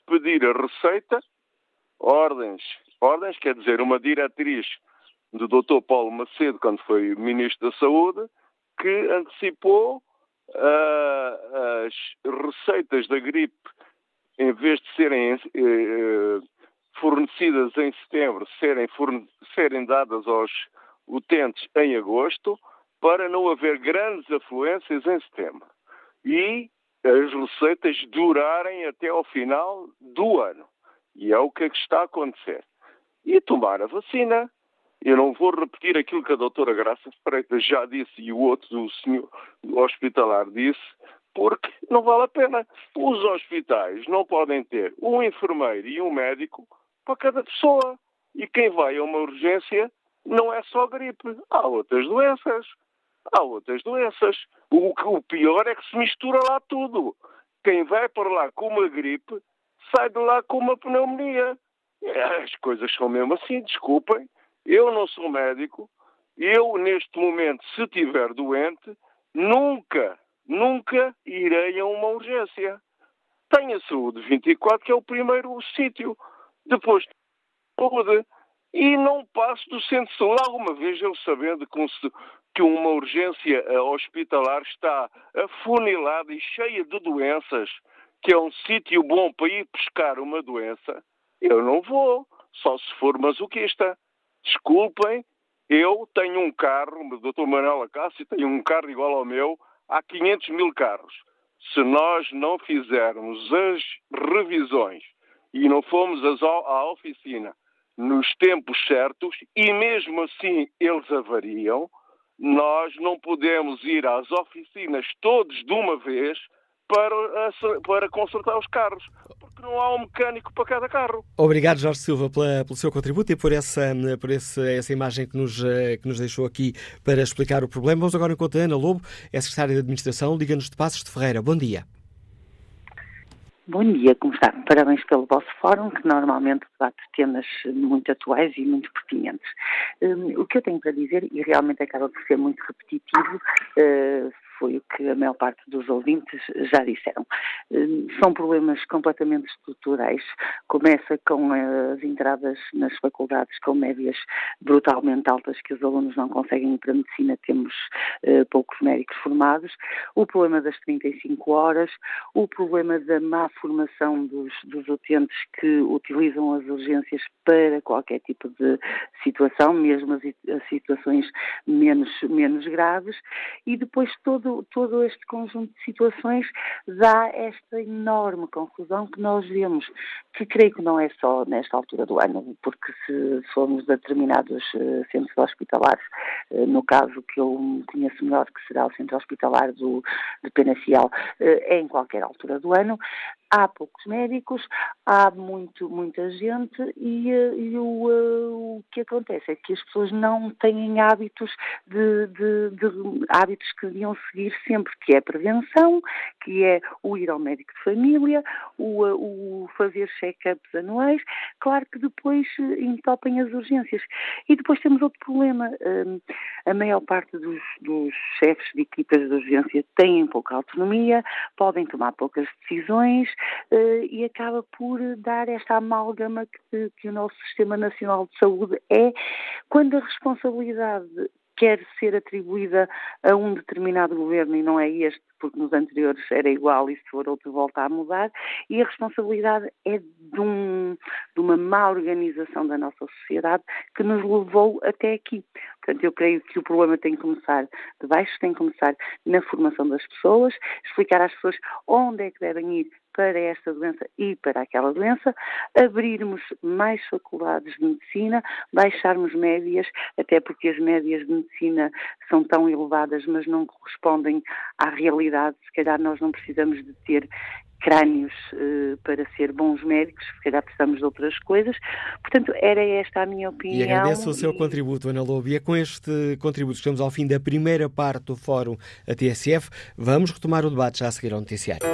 pedir a receita, ordens, ordens quer dizer uma diretriz do Dr. Paulo Macedo, quando foi Ministro da Saúde, que antecipou uh, as receitas da gripe, em vez de serem uh, fornecidas em setembro serem, serem dadas aos utentes em agosto, para não haver grandes afluências em setembro. E as receitas durarem até ao final do ano. E é o que, é está a acontecer. E tomar a vacina. Eu não vou repetir aquilo que a doutora Graça Freitas já disse e o outro, o senhor hospitalar, disse, porque não vale a pena. Os hospitais não podem ter um enfermeiro e um médico para cada pessoa. E quem vai a uma urgência não é só gripe, há outras doenças. Há outras doenças. O, o pior é que se mistura lá tudo. Quem vai para lá com uma gripe sai de lá com uma pneumonia. As coisas são mesmo assim, desculpem. Eu não sou médico. Eu, neste momento, se estiver doente, nunca, nunca irei a uma urgência. Tenho a saúde 24, que é o primeiro sítio depois de saúde, e não passo do centro de saúde. Alguma vez eu sabendo que uma urgência eh, hospitalar está afunilada e cheia de doenças, que é um sítio bom para ir pescar uma doença, eu não vou, só se for masoquista. Desculpem, eu tenho um carro, o Dr. Manuel Acácio tem um carro igual ao meu, há 500 mil carros. Se nós não fizermos as revisões e não fomos à oficina nos tempos certos e mesmo assim eles avariam, nós não podemos ir às oficinas todos de uma vez para, para consertar os carros, porque não há um mecânico para cada carro. Obrigado, Jorge Silva, pela, pelo seu contributo e por, essa, por esse, essa imagem que nos, que nos deixou aqui para explicar o problema. Vamos agora encontrar Ana Lobo, é secretária de Administração, Liga-nos de Passos de Ferreira. Bom dia. Bom dia, como está? Parabéns pelo vosso fórum, que normalmente debate temas muito atuais e muito pertinentes. Um, o que eu tenho para dizer, e realmente acaba por ser muito repetitivo, uh, foi o que a maior parte dos ouvintes já disseram. Hum, são problemas completamente estruturais. Começa com as entradas nas faculdades com médias brutalmente altas que os alunos não conseguem ir para a medicina, temos uh, poucos médicos formados, o problema das 35 horas, o problema da má formação dos, dos utentes que utilizam as urgências para qualquer tipo de situação, mesmo as, as situações menos, menos graves, e depois todo, todo este conjunto de situações dá esta enorme confusão que nós vemos, que creio que não é só nesta altura do ano, porque se formos a determinados uh, centros hospitalares, uh, no caso que eu conheço melhor, que será o centro hospitalar do, de Penafiel, uh, é em qualquer altura do ano, há poucos médicos, há muito, muita gente e, eh, e o, eh, o, que acontece é que as pessoas não têm hábitos de, de, de, hábitos que deviam seguir sempre, que é a prevenção, que é o ir ao médico de família, o, eh, o fazer check-ups anuais. Claro que depois entopem as urgências. E depois temos outro problema. A maior parte dos, dos chefes de equipas de urgência têm pouca autonomia, podem tomar poucas decisões, uh, e acaba por dar esta amálgama que, que o nosso Sistema Nacional de Saúde é, quando a responsabilidade quer ser atribuída a um determinado governo e não é este, porque nos anteriores era igual e se for outro volta a mudar, e a responsabilidade é de, um, de uma má organização da nossa sociedade que nos levou até aqui. Portanto, eu creio que o problema tem que começar de baixo, tem que começar na formação das pessoas, explicar às pessoas onde é que devem ir para esta doença e para aquela doença, abrirmos mais faculdades de medicina, baixarmos médias, até porque as médias de medicina são tão elevadas, mas não correspondem à realidade. Se calhar nós não precisamos de ter crânios uh, para ser bons médicos, se calhar precisamos de outras coisas. Portanto, era esta a minha opinião. E agradeço o seu contributo, Ana Lobo. E é com este contributo que estamos ao fim da primeira parte do Fórum a TSF. Vamos retomar o debate já a seguir ao noticiário.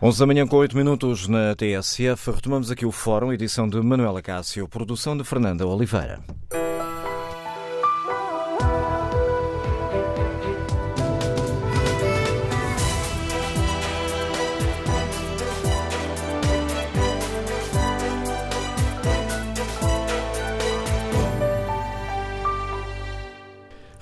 Onze da manhã com oito minutos na TSF. Retomamos aqui o Fórum, edição de Manuela Cássio, produção de Fernanda Oliveira.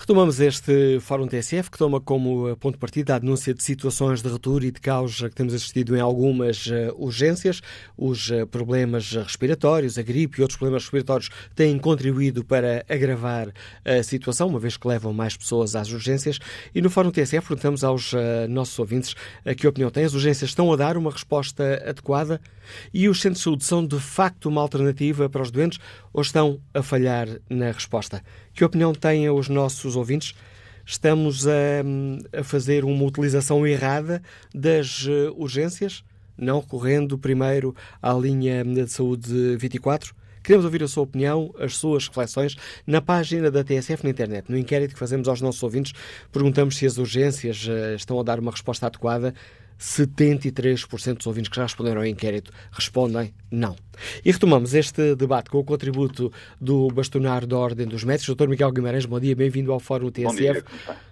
Retomamos este Fórum TSF que toma como eh, ponto de partida a denúncia de situações de retour e de causa que temos assistido em algumas uh, urgências. Os problemas respiratórios, a gripe e outros problemas respiratórios têm contribuído para agravar a situação, uma vez que levam mais pessoas às urgências. E no Fórum TSF perguntamos aos nossos ouvintes que opinião têm. As urgências estão a dar uma resposta adequada e os centros de saúde são de facto uma alternativa para os doentes ou estão a falhar na resposta? Que opinião têm os nossos ouvintes? Estamos a, a fazer uma utilização errada das uh, urgências, não recorrendo primeiro à linha de saúde 24? Queremos ouvir a sua opinião, as suas reflexões na página da TSF na internet. No inquérito que fazemos aos nossos ouvintes, perguntamos se as urgências uh, estão a dar uma resposta adequada 73% dos ouvintes que já responderam ao inquérito respondem não. E retomamos este debate com o contributo do bastonário da Ordem dos Médicos, Dr. Miguel Guimarães. Bom dia, bem-vindo ao Fórum TSF. Dia,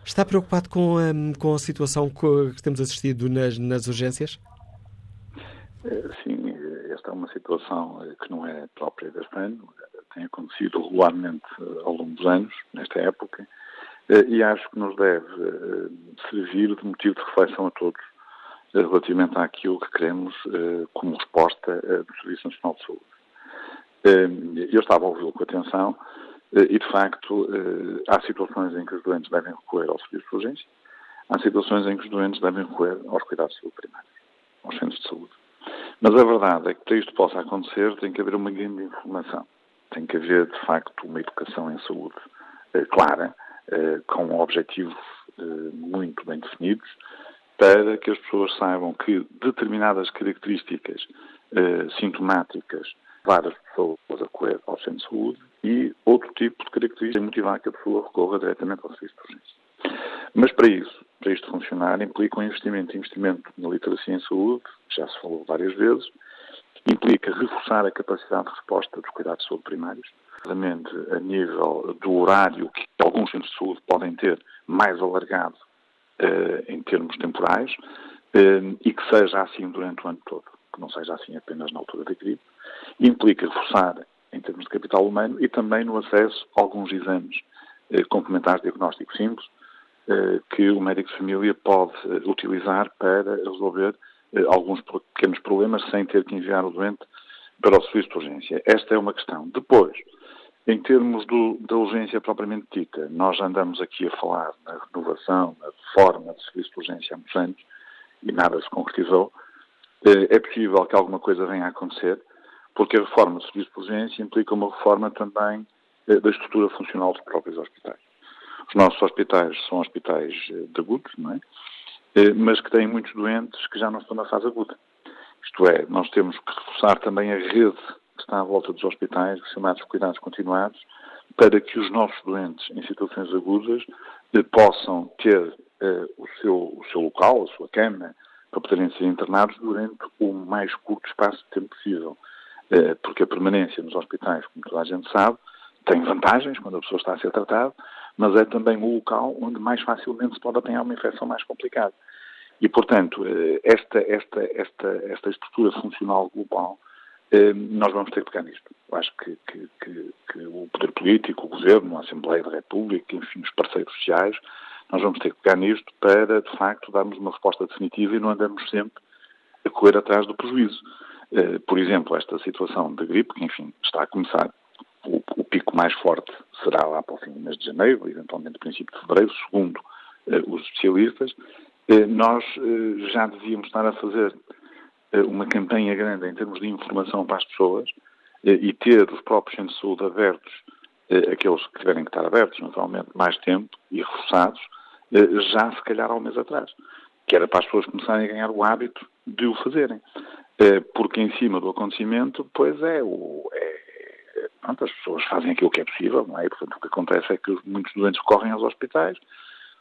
está? preocupado com a, com a situação que temos assistido nas, nas urgências? Eh, sim, esta é uma situação eh, que não é própria deste ano, tem acontecido regularmente eh, ao longo dos anos, nesta época, e acho que nos deve servir de motivo de reflexão a todos relativamente àquilo que queremos uh, como resposta uh, do Serviço Nacional de Saúde. Uh, eu estava a ouvi-lo com atenção e, de facto, há situações em que os doentes devem recorrer ao serviço de urgência, há situações em que os doentes devem recorrer aos cuidados de saúde primários, aos centros de saúde. Mas a verdade é que para isto possa acontecer tem que haver uma grande informação, tem que haver, de facto, uma educação em saúde clara, com objetivos muito bem definidos, para que as pessoas saibam que determinadas características uh, sintomáticas levar as pessoas a correr ao centro de saúde e outro tipo de característica motivar que a pessoa recorra diretamente ao serviço de urgência. Mas para isso, para isto funcionar, implica um investimento. Investimento na literacia em saúde, já se falou várias vezes, implica reforçar a capacidade de resposta dos cuidados de saúde primários, a nível do horário que alguns centros de saúde podem ter mais alargado em termos temporais uh, e que seja assim durante o ano todo, que não seja assim apenas na altura da gripe. Implica reforçar em termos de capital humano e também no acesso a alguns exames uh, complementares de diagnóstico simples que o médico de família pode utilizar para resolver alguns pequenos problemas sem ter que enviar o doente para o serviço de urgência. Esta é uma questão. Depois, em termos do, da urgência propriamente dita, nós andamos aqui a falar na renovação, na reforma do serviço de urgência há muitos anos e nada se concretizou. Eh, é possível que alguma coisa venha a acontecer, porque a reforma do serviço de urgência implica uma reforma também eh, da estrutura funcional dos próprios hospitais. Os nossos hospitais são hospitais eh, de agudos, não é? mas que têm muitos doentes que já não estão na fase aguda. Isto é, nós temos que reforçar também a rede que está à volta dos hospitais, chamados cuidados continuados, para que os nossos doentes em situações agudas eh, possam ter eh, o, seu, o seu local, a sua cama, para poderem ser internados durante o mais curto espaço de tempo possível. Eh, porque a permanência nos hospitais, como toda a gente sabe, tem vantagens quando a pessoa está a ser tratada, mas é também o local onde mais facilmente se pode apanhar uma infecção mais complicada. E, portanto, esta, esta, esta, esta estrutura funcional global nós vamos ter que pegar nisto. Eu acho que, que, que, que, o poder político, o governo, a Assembleia da República, enfim, os parceiros sociais, nós vamos ter que pegar nisto para, de facto, darmos uma resposta definitiva e não andamos sempre a correr atrás do prejuízo. Eh, por exemplo, esta situação da gripe, que, enfim, está a começar, o, o pico mais forte será lá para o fim do mês de janeiro, eventualmente princípio de fevereiro, segundo eh, os especialistas, eh, nós já devíamos estar a fazer eh, uma campanha grande em termos de informação para as pessoas eh, e ter os próprios centros de saúde abertos, eh, aqueles que tiverem que estar abertos, naturalmente, mais tempo e reforçados, já se calhar há um mês atrás. Que era para as pessoas começarem a ganhar o hábito de o fazerem. Porque em cima do acontecimento, pois é, o, é pronto, as pessoas fazem aquilo que é possível, não é? Portanto, o que acontece é que muitos doentes correm aos hospitais,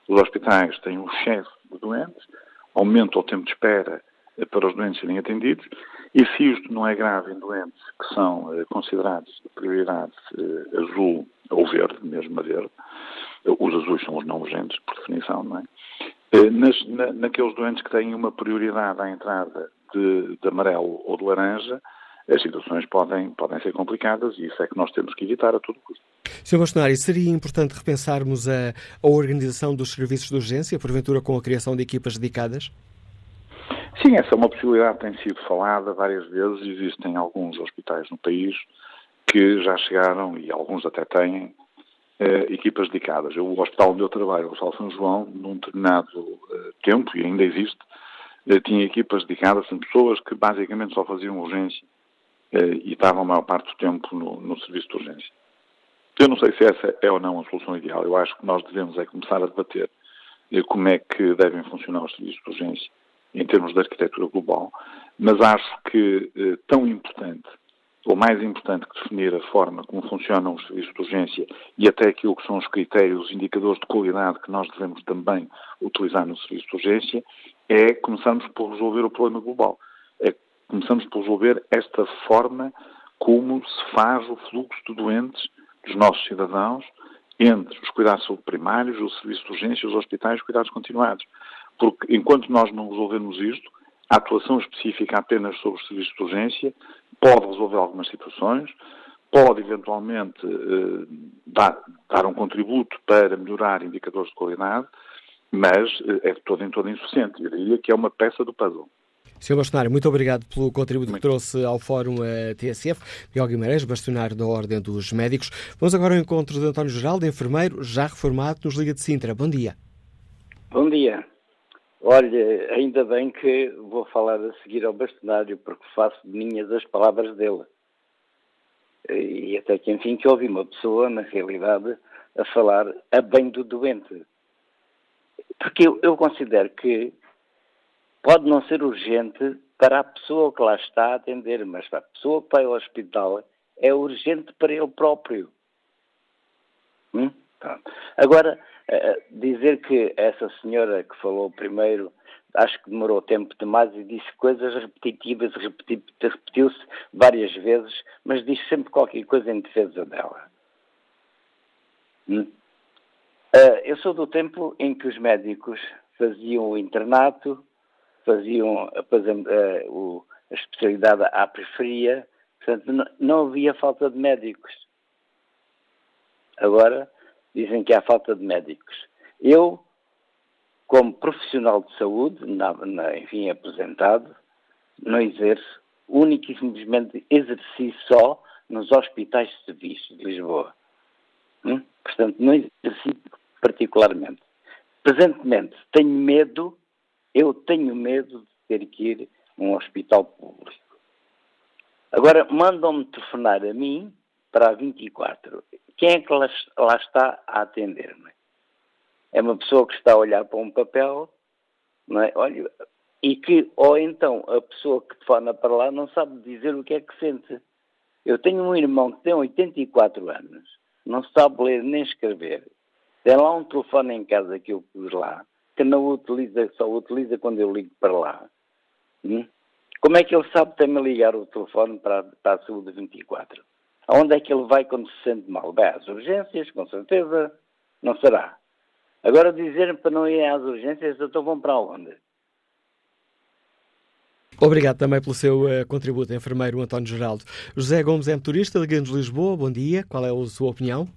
os hospitais têm um excesso de doentes, aumentam o tempo de espera eh, para os doentes serem atendidos e se isto não é grave em doentes que são eh, considerados de prioridade eh, azul ou verde, mesmo a verde, os azuis são os não urgentes, por definição, não é? Nas, na, naqueles doentes que têm uma prioridade à entrada de, de, amarelo ou de laranja, as situações podem, podem ser complicadas e isso é que nós temos que evitar a todo custo. Sr. Bastonário, seria importante repensarmos a, a organização dos serviços de urgência, porventura com a criação de equipas dedicadas? Sim, essa é uma possibilidade tem sido falada várias vezes. Existem alguns hospitais no país que já chegaram, e alguns até têm, eh, equipas dedicadas. O hospital onde eu trabalho, o Hospital São João, num determinado eh, tempo, e ainda existe, eh, tinha equipas dedicadas, são pessoas que basicamente só faziam urgência eh, e estavam a maior parte do tempo no, no serviço de urgência. Eu não sei se essa é ou não a solução ideal. Eu acho que nós devemos é começar a debater eh, como é que devem funcionar os serviços de urgência em termos de arquitetura global, mas acho que eh, tão importante, ou mais importante que definir a forma como funcionam os serviços de urgência e até aquilo que são os critérios, os indicadores de qualidade que nós devemos também utilizar no serviço de urgência, é começarmos por resolver o problema global. É começamos por resolver esta forma como se faz o fluxo de doentes dos nossos cidadãos entre os cuidados primários, o serviço de urgência, os hospitais, os cuidados continuados. Porque enquanto nós não resolvermos isto, a atuação específica apenas sobre os serviços de urgência pode resolver algumas situações, pode eventualmente eh, dar, dar, um contributo para melhorar indicadores de qualidade, mas eh, é de todo em todo insuficiente. Eu diria que é uma peça do puzzle. Sr. Bastonário, muito obrigado pelo contributo muito. que trouxe ao Fórum eh, TSF. Miguel Guimarães, bastonário da Ordem dos Médicos. Vamos agora ao encontro de António Geraldo, enfermeiro, já reformado nos Liga de Sintra. Bom dia. Bom dia. Olha, ainda bem que vou falar a seguir ao bastonário, porque faço minhas as palavras dele. E até que, enfim, que ouvi uma pessoa, na realidade, a falar a bem do doente. Porque eu, eu considero que pode não ser urgente para a pessoa que lá está a atender, mas para a pessoa que vai ao hospital é urgente para ele próprio. Hum? Agora, uh, dizer que essa senhora que falou primeiro, acho que demorou tempo demais e disse coisas repetitivas, repetiu-se várias vezes, mas disse sempre qualquer coisa em defesa dela. Hum? Uh, eu sou do tempo em que os médicos faziam o internato, faziam uh, o, a especialidade à periferia, portanto não havia falta de médicos. Agora dizem que há falta de médicos. Eu, como profissional de saúde, na, na, enfim, aposentado, não exerço, único e simplesmente exerci só nos hospitais civis de Lisboa. Hum? Portanto, não exerci particularmente. Presentemente, tenho medo, eu tenho medo de ter que ir a um hospital público. Agora, mandam-me telefonar a mim para a 24. Quem é que lá, lá está a atender-me? É uma pessoa que está a olhar para um papel, é? Olha, e que, ou então, a pessoa que telefona para lá não sabe dizer o que é que sente. Eu tenho um irmão que tem 84 anos, não sabe ler nem escrever, tem lá um telefone em casa que eu pus lá, que não utiliza, só utiliza quando eu ligo para lá. Hum? Como é que ele sabe também ligar o telefone para, para a saúde 24? Aonde é que ele vai quando se sente mal? Bem, às urgências, com certeza, não será. Agora dizer para não ir às urgências, então vão para onde? Obrigado também pelo seu uh, contributo, enfermeiro António Geraldo. José Gomes é motorista, de Gandos Lisboa. Bom dia. Qual é a sua opinião?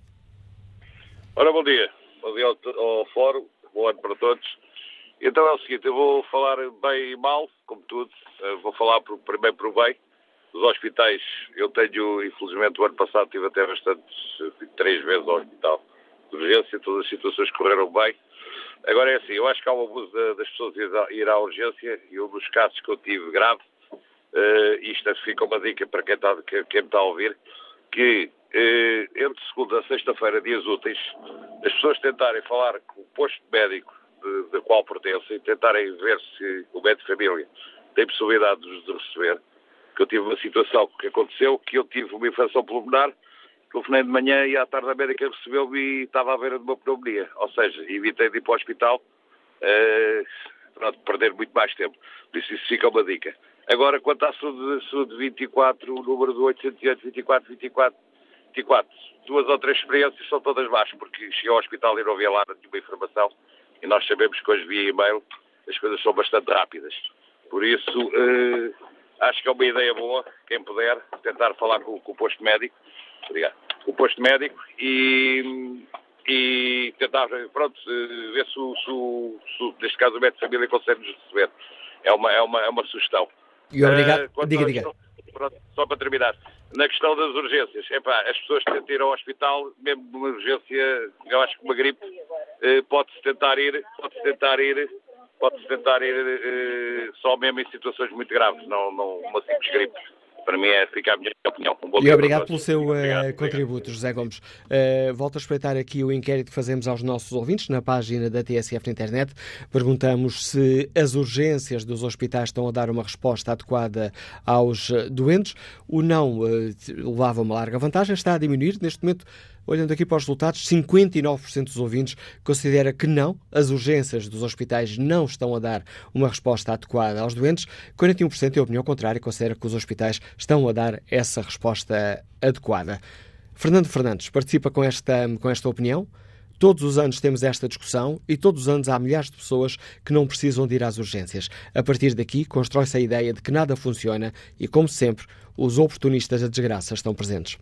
Ora, bom dia. Bom dia ao, ao fórum. Bom ano para todos. Então é o seguinte, eu vou falar bem e mal, como tudo. Uh, vou falar por, primeiro por bem. Os hospitais, eu tenho, infelizmente, o ano passado tive até bastante, três vezes ao hospital de urgência, todas as situações correram bem. Agora é assim, eu acho que há um abuso das pessoas ir à urgência e um dos casos que eu tive grave, uh, isto fica uma dica para quem, está, quem me está a ouvir, que eh, entre segunda a sexta-feira, dias úteis, as pessoas tentarem falar com o posto médico de, de qual pertencem, tentarem ver se o médico de família tem possibilidade de, de receber, que eu tive uma situação que aconteceu, que eu tive uma infecção pulmonar, telefonei de manhã e à tarde a médica recebeu-me e estava à beira de uma pneumonia. Ou seja, evitei de ir para o hospital, uh, pronto, perder muito mais tempo. Por isso, isso fica uma dica. Agora, quanto à saúde, saúde 24, o número do 808 24 24 24, duas ou três experiências são todas más, porque cheguei ao hospital e não havia lá nenhuma informação, e nós sabemos que hoje via e-mail as coisas são bastante rápidas. Por isso, uh, acho que é uma ideia boa, quem puder, tentar falar com, com o posto médico, obrigado, com o posto médico e, e tentar, pronto, ver se, se, se, neste caso o médico de família consegue nos receber. É uma, é uma, é uma sugestão. E obrigado. Uh, diga, diga. Pronto, só para terminar. Na questão das urgências, epá, as pessoas tentam ir ao hospital, mesmo numa urgência, eu acho que uma gripe, eh, pode-se tentar ir, pode-se tentar ir, pode-se tentar ir eh, só mesmo em situações muito graves, não, não uma simples gripe para mim é ficar a minha opinião. Um e obrigado pelo seu uh, contributo, José Gomes. Uh, volto a espreitar aqui o inquérito que fazemos aos nossos ouvintes na página da TSF na internet. Perguntamos se as urgências dos hospitais estão a dar uma resposta adequada aos eh, doentes. O não uh, levava uma larga vantagem, está a diminuir. Neste momento, Olhando aqui para os resultados, 59% dos ouvintes considera que não, as urgências dos hospitais não estão a dar uma resposta adequada aos doentes. 41% tem opinião contrária, considera que os hospitais estão a dar essa resposta adequada. Fernando Fernandes participa com esta, com esta opinião. Todos os anos temos esta discussão e todos os anos há milhares de pessoas que não precisam de ir às urgências. A partir daqui, constrói-se a ideia de que nada funciona e, como sempre, os oportunistas da desgraça estão presentes.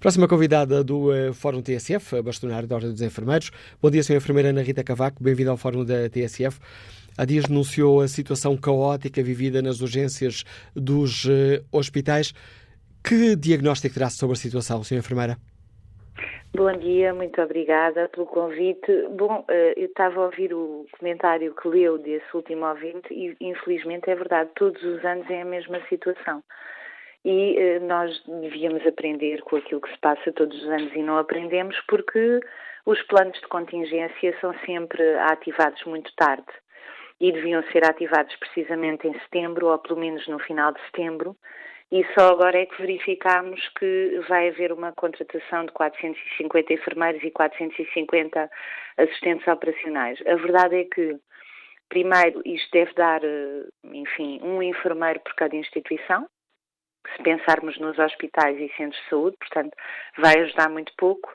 Próxima convidada do uh, Fórum TSF, a bastonária da Ordem dos Enfermeiros. Bom dia, Sra. Enfermeira Ana Rita Cavaco, bem-vinda ao Fórum da TSF. Há dias denunciou a situação caótica vivida nas urgências dos uh, hospitais. Que diagnóstico terá sobre a situação, Sra. Enfermeira? Bom dia, muito obrigada pelo convite. Bom, eh, eu estava a ouvir o comentário que leu desse último ouvinte e, infelizmente, é verdade, todos os anos é a mesma situação. E eh, nós devíamos aprender com aquilo que se passa todos os anos e não aprendemos porque os planos de contingência são sempre ativados muito tarde. E deviam ser ativados precisamente em setembro ou pelo menos no final de setembro e só agora é que verificámos que vai haver uma contratação de 450 enfermeiros e 450 assistentes operacionais. A verdade é que, primeiro, isto deve dar, eh, enfim, um enfermeiro por cada instituição, se pensarmos nos hospitais e centros de saúde, portanto, vai ajudar muito pouco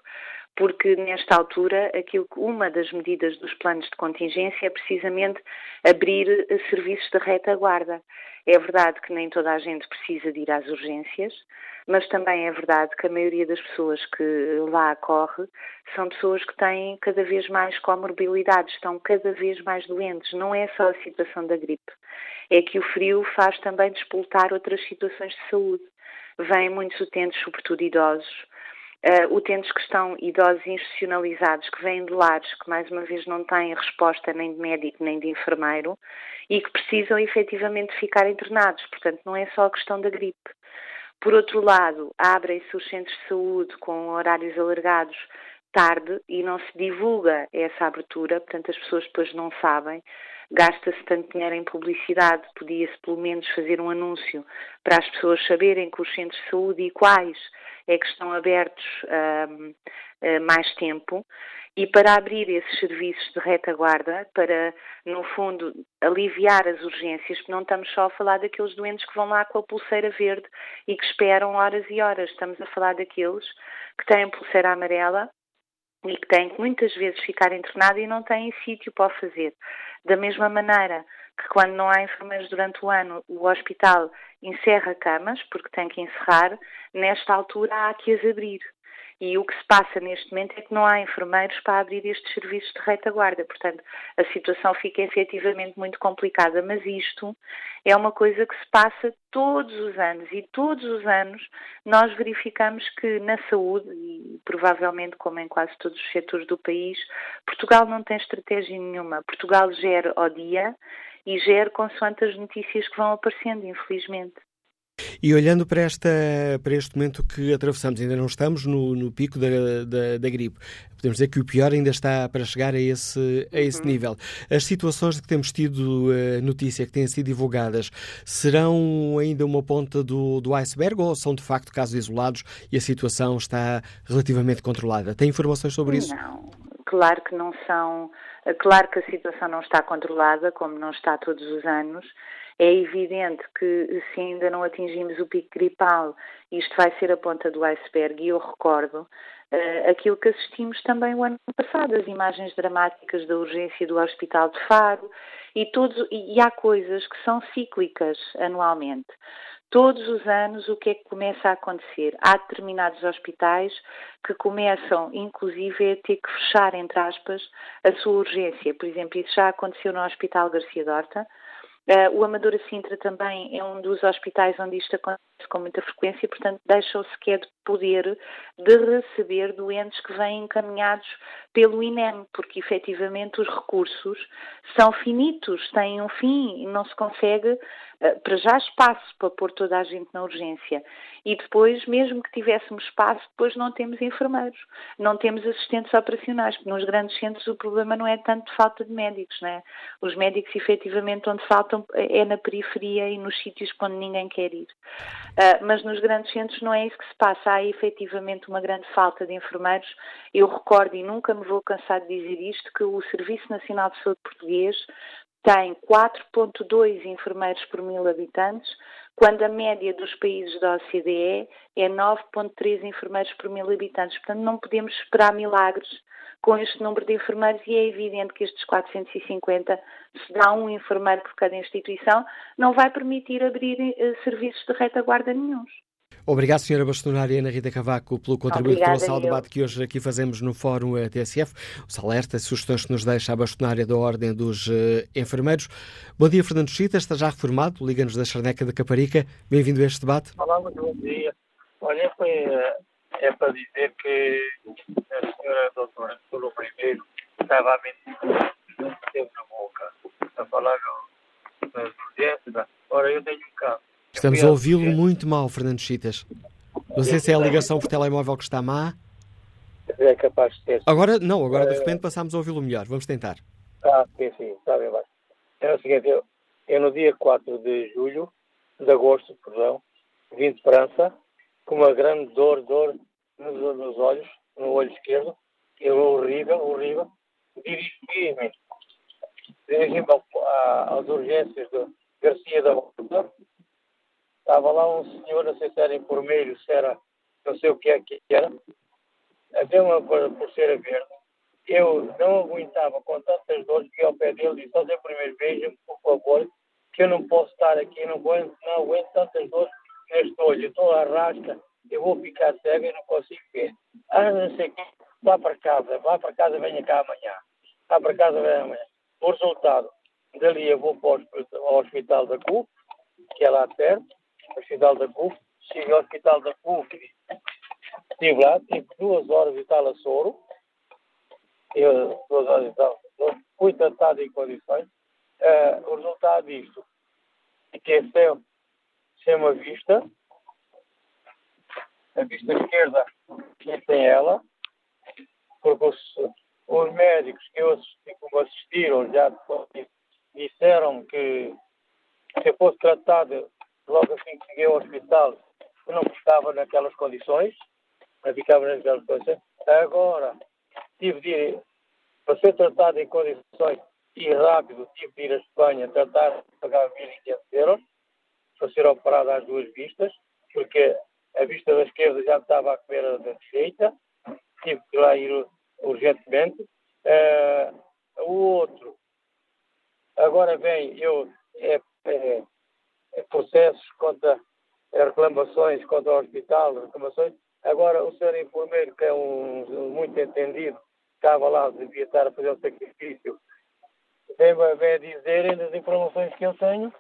porque nesta altura aquilo que uma das medidas dos planos de contingência é precisamente abrir eh, serviços de retaguarda. É verdade que nem toda a gente precisa de ir às urgências, mas também é verdade que a maioria das pessoas que lá acorre são pessoas que têm cada vez mais comorbilidades, estão cada vez mais doentes. Não é só a situação da gripe, é que o frio faz também despoltar outras situações de saúde. Vêm muitos utentes, sobretudo idosos, uh, utentes que estão idosos institucionalizados, que vêm de lares que, mais uma vez, não têm resposta nem de médico nem de enfermeiro e que precisam efetivamente ficar internados. Portanto, não é só a questão da gripe. Por outro lado, abrem-se os centros de saúde com horários alargados tarde e não se divulga essa abertura, portanto as pessoas depois não sabem. Gasta-se tanto dinheiro em publicidade, podia-se pelo menos fazer um anúncio para as pessoas saberem que os centros de saúde e quais é que estão abertos um, uh, mais tempo e para abrir esses serviços de retaguarda, para, no fundo, aliviar as urgências, porque não estamos só a falar daqueles doentes que vão lá com a pulseira verde e que esperam horas e horas, estamos a falar daqueles que têm pulseira amarela e que têm que muitas vezes ficar internado e não têm sítio para o fazer. Da mesma maneira que quando não há enfermeiros durante o ano, o hospital encerra camas, porque tem que encerrar, nesta altura há que as abrir. E o que se passa neste momento é que não há enfermeiros para abrir estes serviços de retaguarda. Portanto, a situação fica efetivamente muito complicada. Mas isto é uma coisa que se passa todos os anos. E todos os anos nós verificamos que na saúde, e provavelmente como em quase todos os setores do país, Portugal não tem estratégia nenhuma. Portugal gera ao dia e gera consoante as notícias que vão aparecendo, infelizmente. E olhando para, esta, para este momento que atravessamos, ainda não estamos no, no pico da, da, da, gripe. Podemos dizer que o pior ainda está para chegar a esse, a esse uhum. nível. As situações de que temos tido uh, notícia, que têm sido divulgadas, serão ainda uma ponta do, do iceberg ou são de facto casos isolados e a situação está relativamente controlada? Tem informações sobre isso? Não, claro que não são. Claro que a situação não está controlada, como não está todos os anos é evidente que se ainda não atingimos o pico gripal, isto vai ser a ponta do iceberg e eu recordo uh, aquilo que assistimos também o ano passado, as imagens dramáticas da urgência do Hospital de Faro e, todos, e há coisas que são cíclicas anualmente. Todos os anos, o que é que começa a acontecer? Há determinados hospitais que começam, inclusive, a ter que fechar, entre aspas, a sua urgência. Por exemplo, isso já aconteceu no Hospital Garcia Dorta, Uh, o Amadora Sintra também é um dos hospitais onde isto acontece com muita frequência, portanto, deixa o sequer de poder de receber doentes que vêm encaminhados pelo INEM, porque efetivamente os recursos são finitos, têm um fim e não se consegue eh, para já espaço para pôr toda a gente na urgência. E depois, mesmo que tivéssemos espaço, depois não temos enfermeiros, não temos assistentes operacionais, porque nos grandes centros o problema não é tanto falta de médicos, né? Os médicos, efetivamente, onde faltam é na periferia e nos sítios onde ninguém quer ir. Uh, mas nos grandes centros não é isso que se passa. Há efetivamente uma grande falta de enfermeiros. Eu recordo, e nunca me vou cansar de dizer isto, que o Serviço Nacional de Saúde Português tem 4,2 enfermeiros por mil habitantes, quando a média dos países da OCDE é 9,3 enfermeiros por mil habitantes. Portanto, não podemos esperar milagres com este número de enfermeiros e é evidente que estes 450, se dá um enfermeiro por cada instituição, não vai permitir abrir eh, serviços de retaguarda nenhums. Obrigado, Sra. Bastonária Ana Rita Cavaco, pelo contributo que trouxe ao debate que hoje aqui fazemos no Fórum TSF. Os alertas, sugestões que nos deixa a Bastonária da Ordem dos uh, Enfermeiros. Bom dia, Fernando Chita, está já reformado, liga-nos da Charneca da Caparica. Bem-vindo a este debate. Olá, muito bom dia. Olha, foi, eh, é para dizer que a senhora doutora Solo primeiro estava a mentir, não teve na boca, a falar das urgências. Ora, eu tenho um caso Estamos a ouvi-lo muito mal, Fernando Chitas. Não sei se é a ligação por telemóvel que está má. É capaz de ter. Agora, não, agora de repente passamos a ouvi-lo melhor. Vamos tentar. Ah, sim, sim, está bem, vai. É o seguinte, eu, eu no dia 4 de julho, de agosto, perdão, vim de França, com uma grande dor, dor nos, nos olhos, no olho esquerdo, que é horrível, horrível. Dirigi-me dirigi às urgências de Garcia da Horta. Estava lá um senhor, não sei se era enfermeiro, se era, não sei o que é que era, deu uma pulseira verde. Eu não aguentava com tantas dores que ao pé dele disse, fazer primeiro veja por favor, que eu não posso estar aqui, não aguento, não aguento tantas dores neste olho. Estou à rasca, eu vou ficar cego e não consigo ver. Ah, não sei o que, vá para casa, vá para casa, venha cá amanhã. Vá para casa, venha amanhã. O resultado, dali eu vou para o hospital da CUF, que é lá perto, hospital da CUF, cheguei ao hospital da CUF, estive lá, tive duas horas e tal a soro, eu, duas horas e tal, fui tratado em condições. Uh, o resultado disto é que é sem, sem uma vista, a vista esquerda que tem ela, porque os, os médicos que eu assisti, como assistiram já disseram que se eu fosse tratado logo assim que cheguei ao hospital, eu não ficava naquelas condições, não ficava naquelas condições. Agora, tive de ir, para ser tratado em condições e rápido, tive de ir à Espanha tratar pagar 1.500 euros para ser operado às duas vistas, porque a vista da esquerda já estava a comer a da direita, tive que lá ir urgentemente. Uh, o outro, agora vem, eu, é, é, é processos contra é, reclamações contra o hospital, reclamações. Agora, o senhor enfermeiro, que é um, muito entendido, estava lá, devia estar a fazer o sacrifício, vem, vem dizer, nas informações que eu tenho,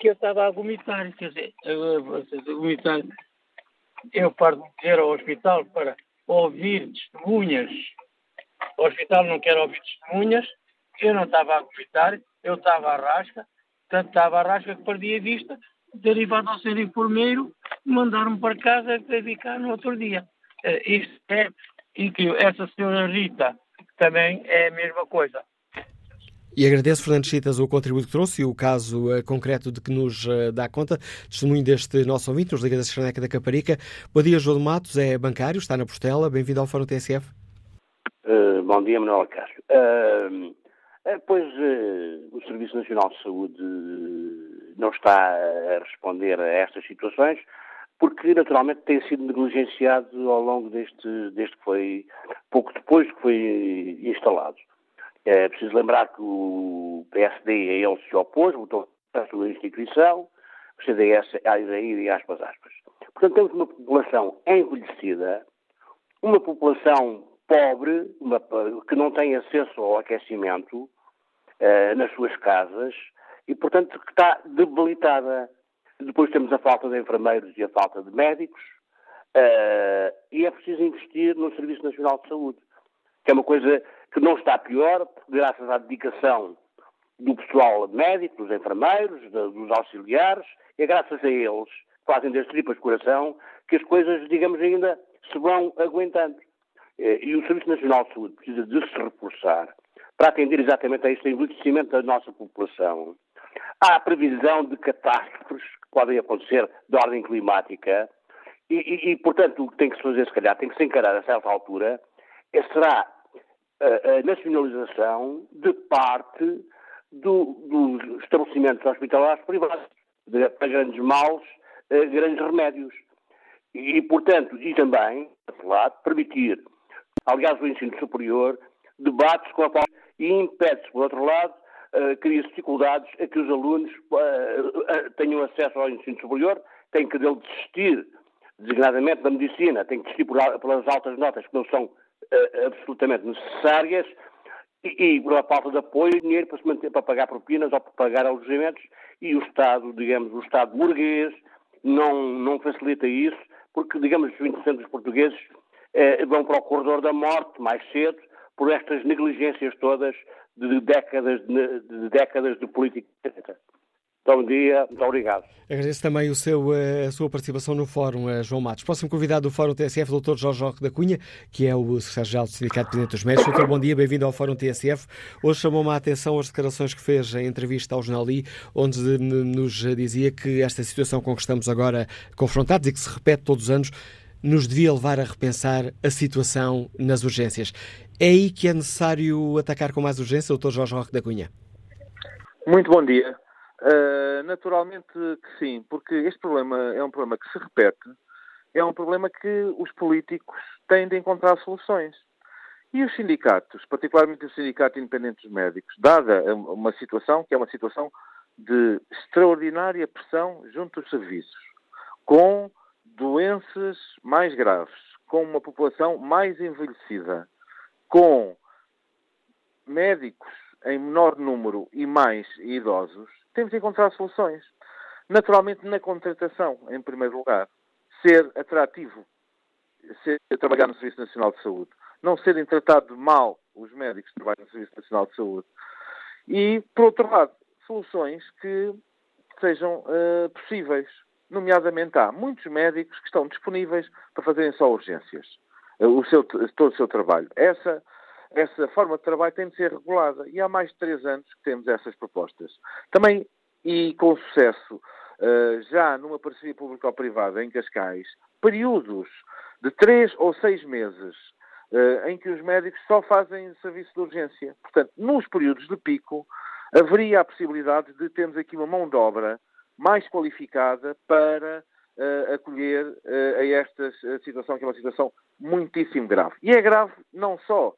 que eu estava a vomitar, quer dizer, a vomitar. Eu paro de ir ao hospital para ouvir testemunhas o hospital não quer ouvir testemunhas, eu não estava a vomitar, eu estava à rasca, tanto estava à rasca que perdi a vista, derivado ao ser enfermeiro, mandaram-me para casa para ficar no outro dia. Uh, isto é incrível. Essa senhora Rita também é a mesma coisa. E agradeço, Fernando Chitas, o contributo que trouxe e o caso uh, concreto de que nos uh, dá conta. Testemunho deste nosso ouvinte, nos Liga da Cerneca da Caparica. Bom dia, João de Matos, é bancário, está na Postela. Bem-vindo ao Fórum TSF. Uh, bom dia, Manuel Cássio. Uh, uh, pois o Serviço Nacional de Saúde não está a responder a estas situações porque naturalmente tem sido negligenciado ao longo deste, deste que foi, pouco depois que foi instalado. É preciso lembrar que o PSD a ele se opôs, votou a sua instituição, o CDS a ir e aspas, aspas. Portanto, temos uma população envelhecida, uma população pobre, uma, que não tem acesso ao aquecimento uh, nas suas casas e, portanto, que está debilitada. Depois temos a falta de enfermeiros e a falta de médicos uh, e é preciso investir no Serviço Nacional de Saúde, que é uma coisa que não está pior, graças à dedicação do pessoal médico, dos enfermeiros, dos auxiliares, é graças a eles, que fazem das tripas coração, que as coisas, digamos, ainda se vão aguentando. Eh, e o Serviço Nacional de Saúde precisa de se reforçar para atender exatamente a este envelhecimento da nossa população. Há a previsão de catástrofes que podem acontecer de ordem climática e, e, e, portanto, o que tem que se fazer, se calhar, tem que se encarar a certa altura, é, será a, nacionalização de parte do, dos estabelecimentos hospitalares privados, de, para grandes males, eh, grandes remédios. E, portanto, e também, por lado, permitir aliás, o ensino superior, debate-se com a qual e impede-se, por outro lado, uh, cria dificuldades a que os alunos uh, uh, tenham acesso ao ensino superior, têm que dele desistir, designadamente da medicina, têm que desistir por, pelas altas notas que não são absolutamente necessárias e, e pela falta de apoio, dinheiro para se manter, para pagar propinas ou para pagar alojamentos e o Estado, digamos, o Estado burguês não, não facilita isso, porque, digamos, os 20% dos portugueses eh, vão para o corredor da morte mais cedo por estas negligências todas de décadas de, de décadas de política. Bom dia, muito obrigado. Agradeço também o seu, eh, a sua participação no Fórum, eh, João Matos. Próximo convidado do Fórum TSF, o Dr. Jorge Roque da Cunha, que é o secretário-geral do Sindicato de Presidentes dos Médicos. Doutor, bom dia, bem-vindo ao Fórum TSF. Hoje chamou-me a atenção as declarações que fez em entrevista ao Jornal I, onde nos dizia que esta situação com que estamos agora confrontados e que se repete todos os anos, nos devia levar a repensar a situação nas urgências. É aí que é necessário atacar com mais urgência, Dr. Jorge Roque da Cunha? Muito bom dia. Uh, naturalmente que sim, porque este problema é um problema que se repete, é um problema que os políticos têm de encontrar soluções. E os sindicatos, particularmente o Sindicato Independente dos Médicos, dada uma situação que é uma situação de extraordinária pressão junto dos serviços, com doenças mais graves, com uma população mais envelhecida, com médicos em menor número e mais idosos, temos de encontrar soluções. Naturalmente, na contratação, em primeiro lugar. Ser atrativo, ser, trabalhar no Serviço Nacional de Saúde. Não serem tratados mal os médicos que trabalham no Serviço Nacional de Saúde. E, por outro lado, soluções que sejam uh, possíveis. Nomeadamente, há muitos médicos que estão disponíveis para fazerem só urgências, uh, o seu, todo o seu trabalho. Essa essa forma de trabalho tem de ser regulada. E há mais de três anos que temos essas propostas. Também, e com sucesso, eh, já numa parceria público-privada em Cascais, períodos de três ou seis meses eh, em que os médicos só fazem serviço de urgência. Portanto, nos períodos de pico, haveria a possibilidade de termos aqui uma mão de obra mais qualificada para uh, acolher uh, a esta situação, que é uma situação muitíssimo grave. E é grave não só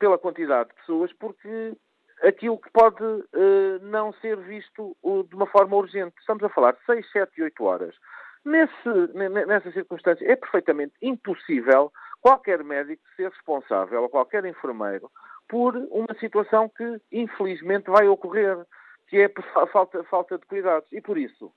pela quantidade de pessoas, porque aquilo que pode uh, não ser visto uh, de uma forma urgente. Estamos a falar de 6, 7 e 8 horas. Nesse, nessa circunstância, é perfeitamente impossível qualquer médico ser responsável, ou qualquer enfermeiro, por uma situação que, infelizmente, vai ocorrer, que é a falta, falta de cuidados. E por isso,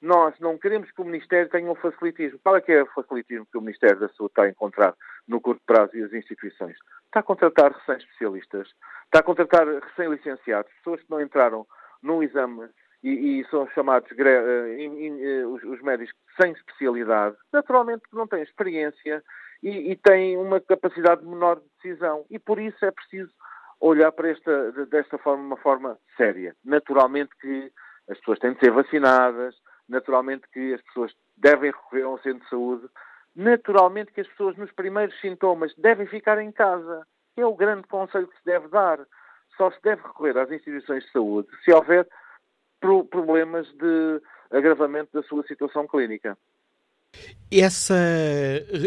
nós não queremos que o Ministério tenha um facilitismo. Qual é que é o facilitismo que o Ministério da Saúde está a encontrar no curto prazo e as instituições? Está a contratar recém-especialistas, está a contratar recém-licenciados, pessoas que não entraram num exame e, e são chamados uh, os, os, médicos sem especialidade, naturalmente não têm experiência e, e têm uma capacidade menor de decisão. E por isso é preciso olhar para esta, desta forma, uma forma séria. Naturalmente que as pessoas têm de ser vacinadas, naturalmente que as pessoas devem recorrer a um centro de saúde, naturalmente que as pessoas nos primeiros sintomas devem ficar em casa. É o grande conselho que se deve dar. Só se deve recorrer às instituições de saúde se houver problemas de agravamento da sua situação clínica. Essa,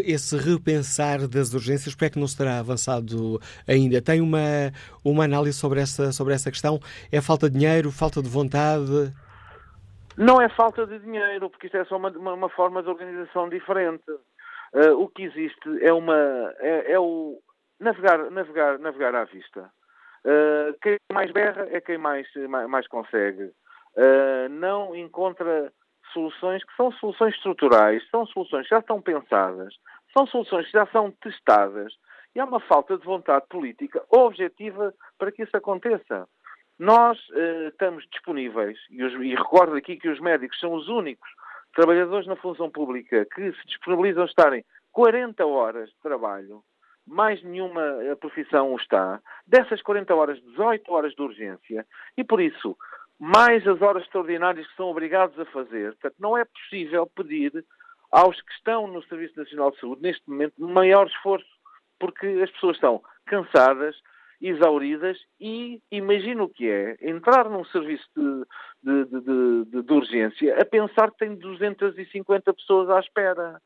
esse repensar das urgências, por é que não será avançado ainda? Tem uma, uma análise sobre essa, sobre essa questão? É falta de dinheiro, falta de vontade? Não é falta de dinheiro, porque isto é só uma, uma, uma forma de organização diferente. Uh, o que existe é uma é, é, o navegar, navegar, navegar à vista. Uh, quem mais berra é quem mais, mais, mais consegue. Uh, não encontra soluções que são soluções estruturais, são soluções que já estão pensadas, são soluções que já são testadas e há uma falta de vontade política objetiva para que isso aconteça. Nós uh, estamos disponíveis, e, os, e, recordo aqui que os médicos são os únicos trabalhadores na função pública que se disponibilizam a estarem 40 horas de trabalho, mais nenhuma eh, profissão o está. Dessas 40 horas, 18 horas de urgência, e por isso, mais as horas extraordinárias que são obrigados a fazer. Portanto, não é possível pedir aos que estão no Serviço Nacional de Saúde, neste momento, maior esforço, porque as pessoas estão cansadas, exauridas e imagino o que é entrar num serviço de, de, de, de, urgência a pensar que tem 250 pessoas à espera.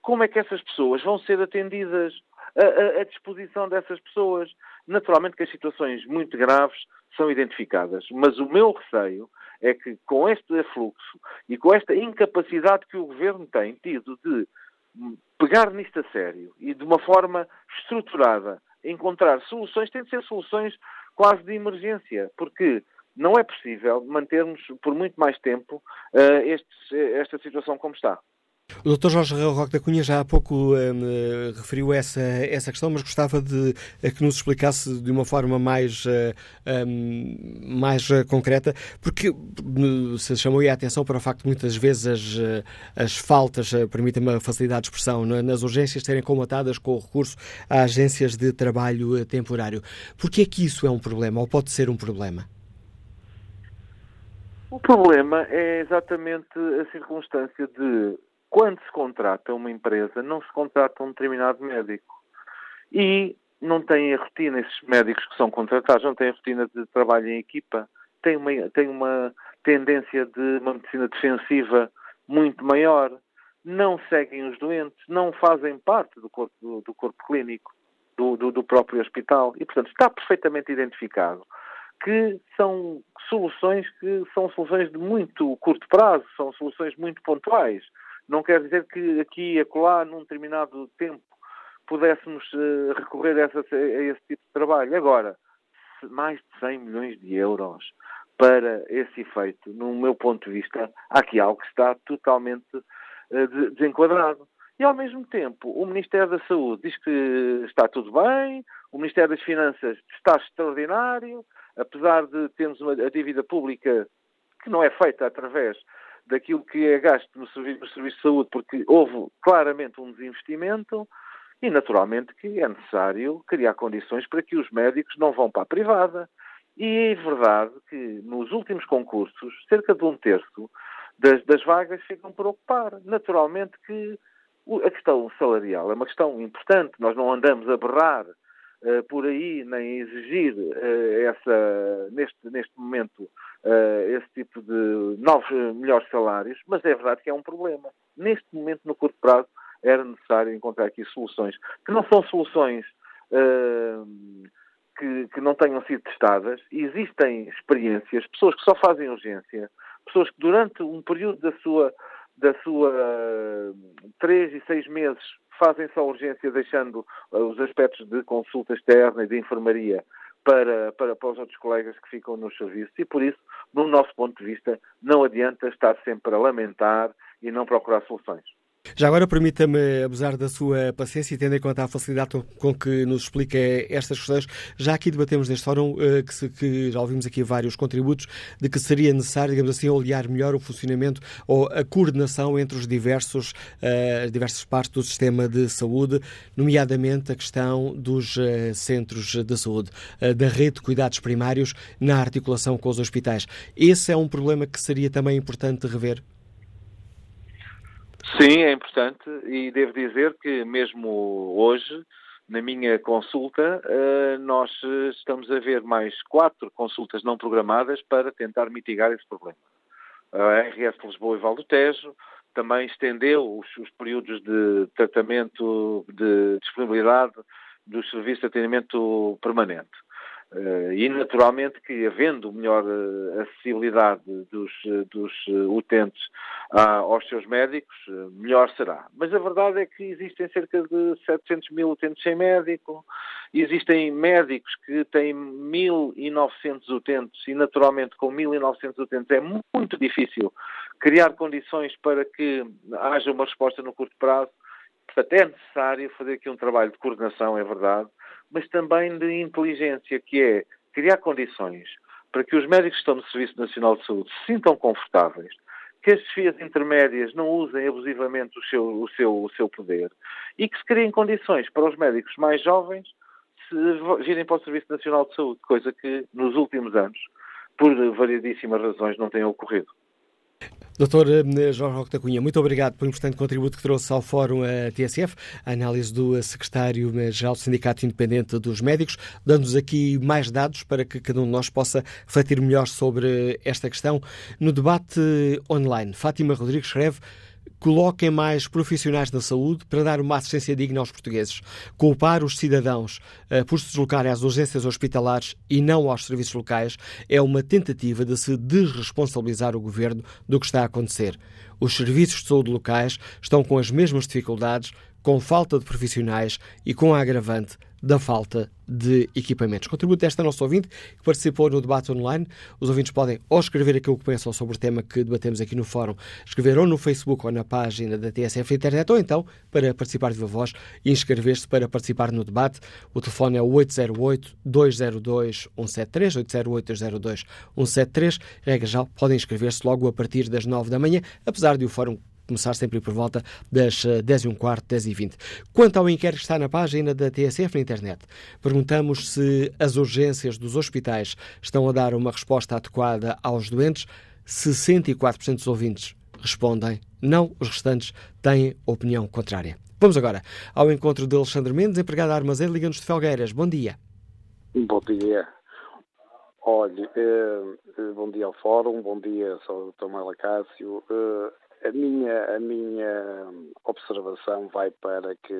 Como é que essas pessoas vão ser atendidas? A, a, a disposição dessas pessoas. Naturalmente que as situações muito graves são identificadas, mas o meu receio é que com este afluxo e com esta incapacidade que o governo tem tido de pegar nisto a sério e de uma forma estruturada encontrar soluções, têm de ser soluções quase de emergência, porque não é possível mantermos por muito mais tempo uh, esta situação como está. O Dr. Jorge Roque da Cunha já há pouco um, referiu essa, essa questão, mas gostava de eh, que nos explicasse de uma forma mais, um, mais concreta, porque se chamou a atenção para o facto de muitas vezes as, as faltas, permita-me a facilidade de expressão, nas urgências serem comatadas com o recurso a agências de trabalho temporário. Por que é que isso é um problema, ou pode ser um problema? O problema é exatamente a circunstância de quando se contrata uma empresa, não se contrata um determinado médico. E não têm a rotina, esses médicos que são contratados, não têm a rotina de trabalho em equipa, têm uma, têm uma tendência de uma medicina defensiva muito maior, não seguem os doentes, não fazem parte do corpo, do, do corpo clínico do, do, do próprio hospital. E, portanto, está perfeitamente identificado que são soluções que são soluções de muito curto prazo, são soluções muito pontuais. Não quer dizer que aqui e acolá, num determinado tempo, pudéssemos uh, recorrer a, essa, a, esse tipo de trabalho. Agora, mais de 100 milhões de euros para esse efeito, no meu ponto de vista, há aqui algo que está totalmente uh, desenquadrado. E, ao mesmo tempo, o Ministério da Saúde diz que está tudo bem, o Ministério das Finanças está extraordinário, apesar de termos uma, a dívida pública que não é feita através daquilo que é gasto no serviço, no serviço de saúde, porque houve claramente um desinvestimento e, naturalmente, que é necessário criar condições para que os médicos não vão para a privada. E é verdade que nos últimos concursos, cerca de um terço das, das vagas ficam por ocupar. Naturalmente que a questão salarial é uma questão importante. Nós não andamos a berrar uh, por aí nem exigir uh, essa, neste, neste momento uh, esse tipo de novos, uh, melhores salários, mas é verdade que é um problema. Neste momento, no curto prazo, era necessário encontrar aqui soluções que não são soluções uh, que, que, não tenham sido testadas. Existem experiências, pessoas que só fazem urgência, pessoas que durante um período da sua, da sua três e seis meses fazem só urgência, deixando os aspectos de consulta externa e de enfermaria para, para, para os outros colegas que ficam nos serviços. E por isso, no nosso ponto de vista, não adianta estar sempre a lamentar e não procurar soluções. Já agora permita-me abusar da sua paciência e tendo em conta a facilidade com que nos explica estas questões. Já aqui debatemos neste fórum eh, que, se, que, já ouvimos aqui vários contributos de que seria necessário, digamos assim, olhar melhor o funcionamento ou a coordenação entre os diversos, uh, diversas partes do sistema de saúde, nomeadamente a questão dos uh, centros de saúde, da rede de cuidados primários na articulação com os hospitais. Esse é um problema que seria também importante rever? Sim, é importante e devo dizer que mesmo hoje, na minha consulta, eh, nós estamos a ver mais quatro consultas não programadas para tentar mitigar esse problema. A RS Lisboa e Val do Tejo também estendeu os, os períodos de tratamento de disponibilidade dos serviços de atendimento permanente. Uh, e naturalmente que havendo melhor uh, acessibilidade dos, uh, dos utentes aos seus médicos, melhor será. Mas a verdade é que existem cerca de 700 mil utentes sem médico, existem médicos que têm 1.900 utentes e naturalmente com 1.900 utentes é muito difícil criar condições para que haja uma resposta no curto prazo. Portanto, é necessário fazer aqui um trabalho de coordenação, é verdade, mas também de inteligência, que é criar condições para que os médicos que estão no Serviço Nacional de Saúde se sintam confortáveis, que as desfias intermédias não usem abusivamente o seu, o, seu, o seu poder e que se criem condições para os médicos mais jovens se virem para o Serviço Nacional de Saúde, coisa que nos últimos anos, por variedíssimas razões, não tem ocorrido. Doutor eh, Jorge Roque da Cunha, muito obrigado pelo importante contributo que trouxe ao Fórum a TSF, a análise do secretário-geral do Sindicato Independente dos Médicos, dando-nos aqui mais dados para que cada um de nós possa refletir melhor sobre esta questão. No debate online, Fátima Rodrigues escreve coloquem mais profissionais na saúde para dar uma assistência digna aos portugueses. Culpar os cidadãos uh, por se deslocarem às urgências hospitalares e não aos serviços locais é uma tentativa de se desresponsabilizar o governo do que está a acontecer. Os serviços de saúde locais estão com as mesmas dificuldades, com falta de profissionais e com a agravante da falta de equipamentos. Contributo desta nossa ouvinte que participou no debate online. Os ouvintes podem ou escrever aquilo que pensam sobre o tema que debatemos aqui no fórum, escrever ou no Facebook ou na página da TSF Internet, ou então, para participar de voz, inscrever-se para participar no debate. O telefone é o 808-202-173, 808-202-173. Regra já, podem inscrever-se logo a partir das 9 da manhã, apesar de o fórum começar sempre por volta das 10 eh, e um quarto, 10 e 20. Quanto ao inquérito que está na página da TSF na internet, perguntamos se as urgências dos hospitais estão a dar uma resposta adequada aos doentes. 64% dos ouvintes respondem não, os restantes têm opinião contrária. Vamos agora ao encontro de Alexandre Mendes, empregado da Armazém, Liga-nos de Felgueiras. Bom dia. Bom dia. Olhe, eh, eh, bom dia ao Fórum, bom dia ao Dr. Mela Cássio. Eh, a minha, a minha observação vai para que,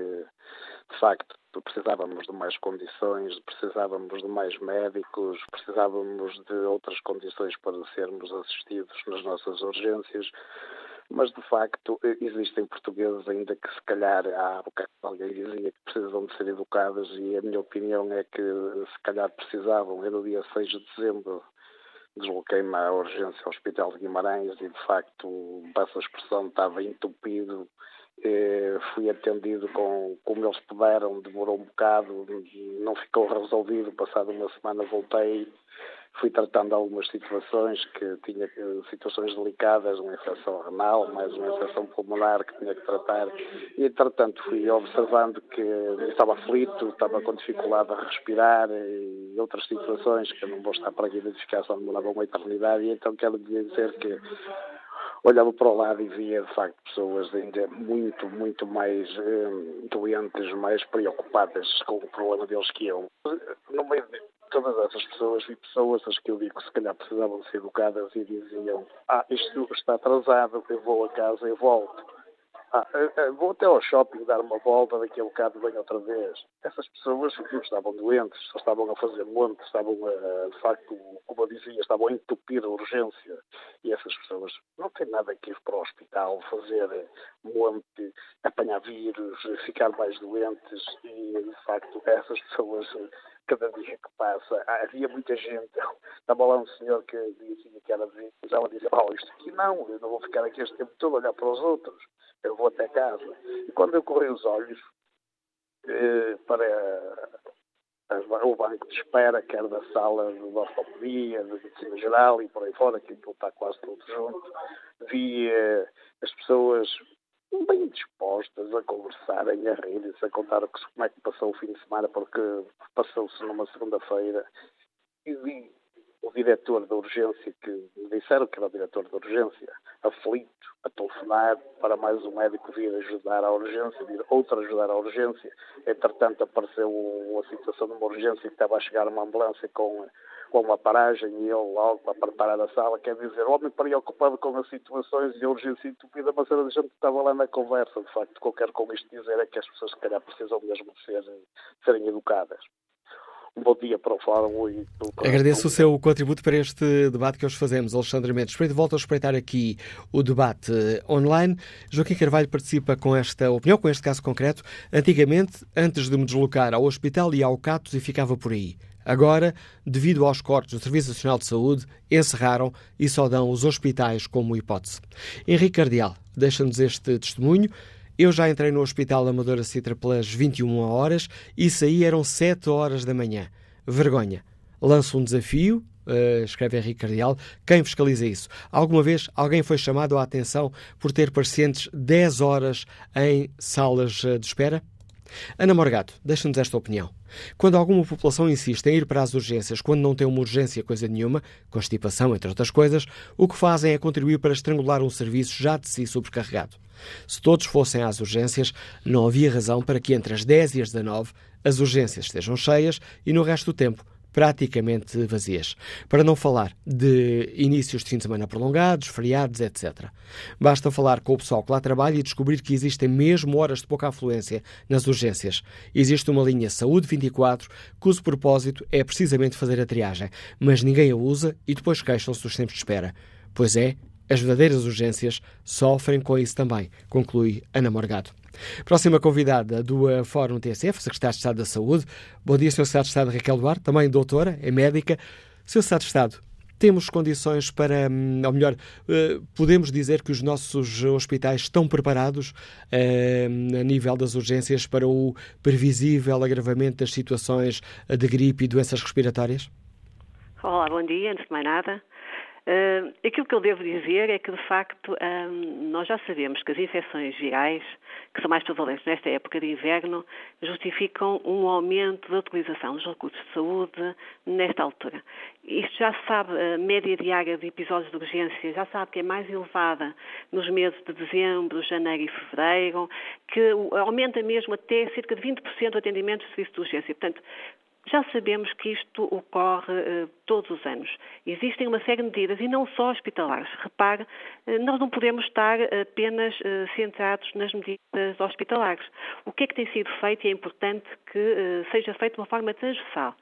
de facto, precisávamos de mais condições, precisávamos de mais médicos, precisávamos de outras condições para sermos assistidos nas nossas urgências, mas de facto existem portugueses ainda que se calhar há bocado alguém dizia que precisam de ser educados e a minha opinião é que se calhar precisavam. Eu no dia 6 de dezembro desloquei-me à urgência ao Hospital de Guimarães e, de facto, passa a expressão, estava entupido. Eh, fui atendido com, como eles puderam, demorou um bocado, não ficou resolvido. Passado uma semana voltei fui tratando algumas situações que tinha situações delicadas, uma infecção renal, mais uma infecção pulmonar que tinha que tratar. E, entretanto, fui observando que estava aflito, estava com dificuldade a respirar e outras situações que eu não vou estar para aqui identificar, só demoravam uma eternidade. E então quero dizer que olhava para o lado e via, de facto, pessoas ainda muito, muito mais eh, doentes, mais preocupadas com o problema deles que eu. No meio todas essas pessoas e pessoas as que eu digo que se calhar precisavam ser educadas e diziam ah, isto está atrasado, eu vou a casa e volto. Ah, eh, eh, vou até ao shopping dar uma volta, daqui a bocado venho outra vez. Essas pessoas estavam doentes, estavam a fazer monte, estavam, a, de facto, como eu dizia, estavam a entupir a urgência. E essas pessoas não têm nada que ir para o hospital, fazer monte, apanhar vírus, ficar mais doentes. E, de facto, essas pessoas, cada dia que passa, havia muita gente. Estava lá um senhor que dizia que era de ela dizia, oh, isto aqui não, eu não vou ficar aqui este tempo todo a olhar para os outros eu vou até casa. E quando eu corri os olhos eh, para o banco de espera, quer da sala de ortopedia, de medicina geral e por aí fora, que está quase tudo junto, vi eh, as pessoas bem dispostas a conversarem, a rir-se, a contar como é que passou o fim de semana, porque passou-se numa segunda-feira. E o diretor da urgência, que me disseram que era o diretor da urgência, aflito, a telefonar para mais um médico vir ajudar à urgência, vir outro ajudar à urgência. Entretanto, apareceu uma situação de uma urgência que estava a chegar uma ambulância com, com uma paragem e ele logo a preparar a sala, quer dizer, homem preocupado com as situações e a urgência entupida, mas a gente estava lá na conversa. De facto, o que eu quero com isto dizer é que as pessoas, se calhar, precisam mesmo de ser, serem educadas um bom dia para o Fórum. E Agradeço o seu contributo para este debate que hoje fazemos, Alexandre Mendes. Volto a espreitar aqui o debate online. Joaquim Carvalho participa com esta opinião, com este caso concreto. Antigamente, antes de me deslocar ao hospital, ia ao Catos e ficava por aí. Agora, devido aos cortes do Serviço Nacional de Saúde, encerraram e só dão os hospitais como hipótese. Henrique Cardial deixa-nos este testemunho. Eu já entrei no Hospital Amadora Citra pelas 21 horas e saí eram 7 horas da manhã. Vergonha. Lanço um desafio, uh, escreve Henrique Cardial, quem fiscaliza isso? Alguma vez alguém foi chamado à atenção por ter pacientes 10 horas em salas eh, de espera? Ana Morgato, deixa-nos esta opinião. Quando alguma população insiste em ir para as urgências quando não tem uma urgência coisa nenhuma, constipação, entre outras coisas, o que fazem é contribuir para estrangular um serviço já de si sobrecarregado. Se todos fossem às urgências, não havia razão para que entre as 10 e as 19 as urgências estejam cheias e no resto do tempo praticamente vazias. Para não falar de inícios de fim de semana prolongados, feriados, etc. Basta falar com o pessoal que lá trabalha e descobrir que existem mesmo horas de pouca afluência nas urgências. Existe uma linha Saúde 24 cujo propósito é precisamente fazer a triagem, mas ninguém a usa e depois queixam-se dos tempos de espera. Pois é, as verdadeiras urgências sofrem com isso também, conclui Ana Morgado. Próxima convidada do uh, Fórum TSF, Secretário de Estado da Saúde. Bom dia, Sr. Secretário de Estado Raquel Duarte, também doutora, é médica. Sr. Secretário de Estado, temos condições para, hum, ou melhor, uh, podemos dizer que os nossos hospitais estão preparados uh, a nível das urgências para o previsível agravamento das situações de gripe e doenças respiratórias? Olá, bom dia, antes de mais nada. Uh, aquilo que eu devo dizer é que, de facto, um, nós já sabemos que as infecções virais, que são mais prevalentes nesta época de inverno, justificam um aumento da utilização dos recursos de saúde nesta altura. Isto já se sabe, a média diária de episódios de urgência já sabe que é mais elevada nos meses de dezembro, janeiro e fevereiro, que aumenta mesmo até cerca de 20% o atendimento de serviço de urgência. Portanto, já sabemos que isto ocorre uh, todos os anos. Existem uma série de medidas e não só hospitalares. Repare, uh, nós não podemos estar apenas uh, centrados nas medidas hospitalares. O que é que tem sido feito e é importante que seja feito de uma forma transversal.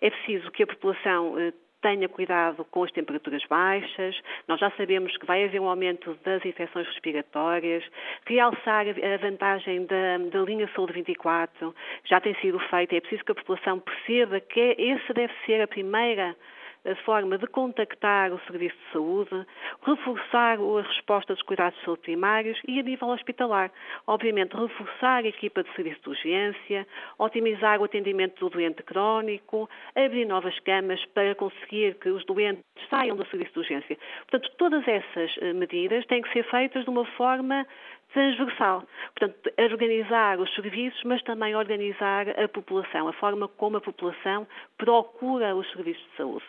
É preciso que a população tenha cuidado com as temperaturas baixas, nós já sabemos que vai haver um aumento das infecções respiratórias, realçar a vantagem da, da linha Saúde 24, já tem sido feito, é preciso que a população perceba que essa deve ser a primeira a forma de contactar o Serviço de Saúde, reforçar a resposta dos cuidados de saúde primários e a nível hospitalar. Obviamente, reforçar a equipa de serviço de urgência, otimizar o atendimento do doente crónico, abrir novas camas para conseguir que os doentes saiam do serviço de urgência. Portanto, todas essas eh, medidas têm que ser feitas de uma forma transversal. Portanto, organizar os serviços, mas também organizar a população, a forma como a população procura os serviços de saúde.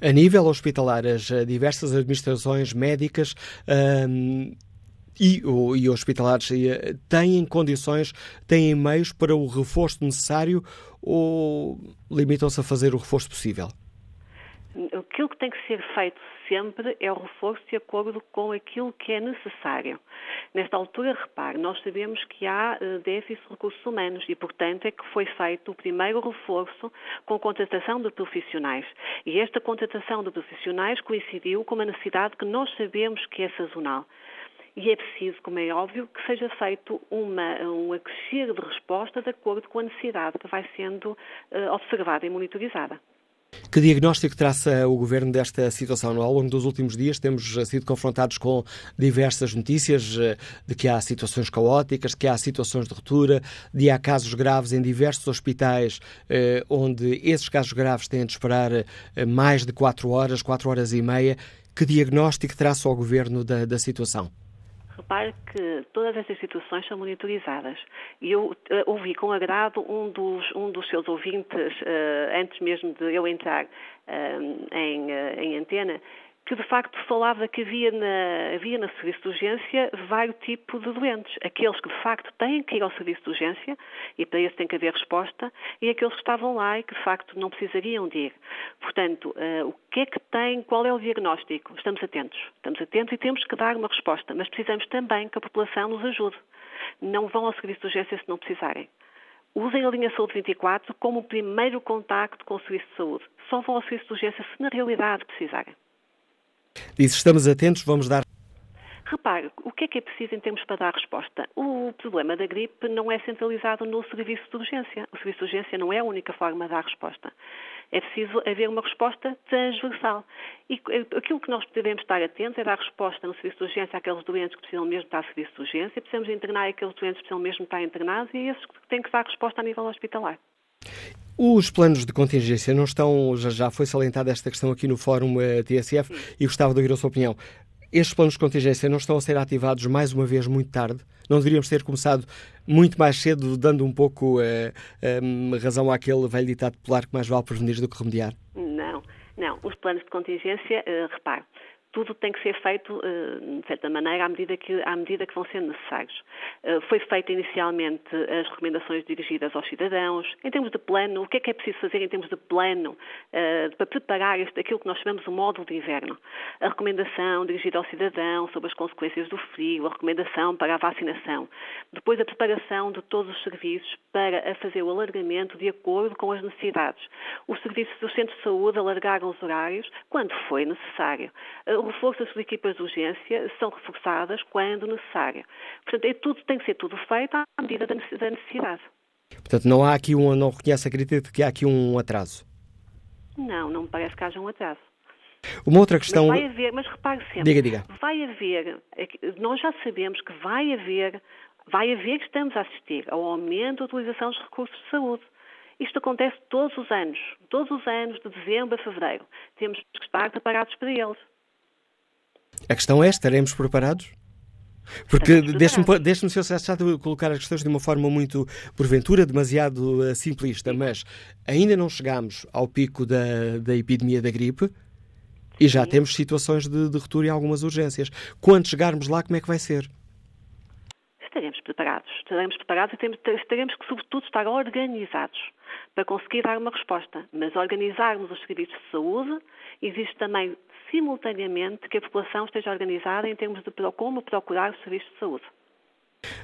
A nível hospitalar, as eh, diversas administrações médicas um, e, e hospitalares eh, têm condições, têm meios para o reforço necessário ou limitam-se a fazer o reforço possível? Aquilo que tem que ser feito sempre é o reforço de acordo com aquilo que é necessário. Nesta altura, repare, nós sabemos que há uh, déficit de recursos humanos e, portanto, é que foi feito o primeiro reforço com contratação de profissionais. E esta contratação de profissionais coincidiu com uma necessidade que nós sabemos que é sazonal. E é preciso, como é óbvio, que seja feito uma, um acrescer de resposta de acordo com a necessidade que vai sendo uh, observada e monitorizada. Que diagnóstico traça o Governo desta situação? Ao longo dos últimos dias temos eh, sido confrontados com diversas notícias eh, de que há situações caóticas, que há situações de ruptura, de há casos graves em diversos hospitais, eh, onde esses casos graves têm de esperar mais de quatro horas, quatro horas e meia. Que diagnóstico traça o Governo da, da situação? Repare que todas estas situações são monitorizadas. E eu uh, ouvi com agrado um dos, um dos seus ouvintes, uh, antes mesmo de eu entrar uh, em, em antena, que de facto falava que havia na, havia na serviço de urgência vários tipos de doentes. Aqueles que de facto têm que ir ao serviço de urgência, e para isso tem que haver resposta, e aqueles que estavam lá e que de facto não precisariam de ir. Portanto, uh, o que é que tem, qual é o diagnóstico? Estamos atentos. Estamos atentos e temos que dar uma resposta, mas precisamos também que a população nos ajude. Não vão ao serviço de urgência se não precisarem. Usem a linha Saúde 24 como o primeiro contacto com o serviço de saúde. Só vão ao serviço de urgência se na realidade precisarem. Diz, estamos atentos, vamos dar. Repare, o que é que é preciso em termos para dar resposta? O problema da gripe não é centralizado no serviço de urgência. O serviço de urgência não é a única forma de dar resposta. É preciso haver uma resposta transversal. E aquilo que nós devemos estar atentos é dar resposta no serviço de urgência àqueles doentes que precisam mesmo estar no serviço de urgência, precisamos internar aqueles doentes que precisam mesmo estar internados e esses que têm que dar resposta a nível hospitalar. Os planos de contingência não estão, já, já foi salientada esta questão aqui no Fórum uh, TSF Sim. e gostava de ouvir a sua opinião. Estes planos de contingência não estão a ser ativados mais uma vez muito tarde? Não deveríamos ter começado muito mais cedo, dando um pouco uh, um, razão àquele velho ditado popular que mais vale prevenir do que remediar? Não, não. Os planos de contingência, uh, repare, tudo tem que ser feito, eh, de certa maneira, à medida que, à medida que vão sendo necessários. Eh, foi feita inicialmente as recomendações dirigidas aos cidadãos. Em termos de plano, o que é que é preciso fazer em termos de plano eh, para preparar aquilo que nós chamamos o módulo de inverno? A recomendação dirigida ao cidadão sobre as consequências do frio, a recomendação para a vacinação. Depois, a preparação de todos os serviços para fazer o alargamento de acordo com as necessidades. Os serviços do centro de saúde alargaram os horários quando foi necessário. Reforço das equipas de urgência são reforçadas quando necessário. Portanto, é tudo, tem que ser tudo feito à medida da necessidade. Portanto, não há aqui um, não reconhece a crítica de que há aqui um atraso? Não, não me parece que haja um atraso. Uma outra questão. Mas vai haver, mas repare sempre. Diga, diga. Vai haver, é nós já sabemos que vai haver, vai haver, estamos a assistir ao aumento da utilização dos recursos de saúde. Isto acontece todos os anos, todos os anos, de dezembro a fevereiro. Temos que estar preparados para eles. A questão é: estaremos preparados? Porque deixe-me, deixe-me, Sr. Secretário, colocar as questões de uma forma muito, porventura, demasiado uh, simplista, mas ainda não chegamos ao pico da, da epidemia da gripe e já Sim. temos situações de, de retorno em algumas urgências. Quando chegarmos lá, como é que vai ser? Estaremos preparados. Estaremos preparados e temos, teremos que, sobretudo, estar organizados para conseguir dar uma resposta. Mas organizarmos os serviços de saúde existe também simultaneamente que a população esteja organizada em termos de como procurar os serviços de saúde.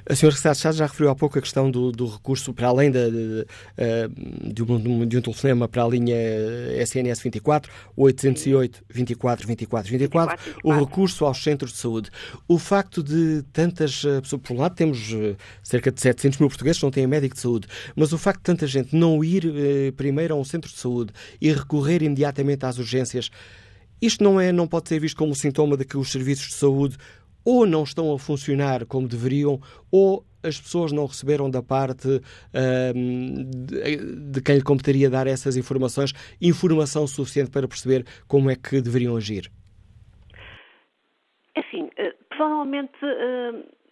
A senhora Secretária de Estado já referiu há pouco a questão do, do recurso para além de, de, eh, de, um, de, um, telefonema para a linha SNS 24, 808 24 24 24, 24, o recurso aos centros de saúde. O facto de tantas eh, pessoas, por um lado temos eh, cerca de 700 mil portugueses que não têm médico de saúde, mas o facto de tanta gente não ir primeiro a um centro de saúde e recorrer imediatamente às urgências isto não, é, não pode ser visto como sintoma de que os serviços de saúde ou não estão a funcionar como deveriam, ou as pessoas não receberam da parte de, de, quem lhe competaria dar essas informações informação suficiente para perceber como é que deveriam agir? É assim, uh, provavelmente.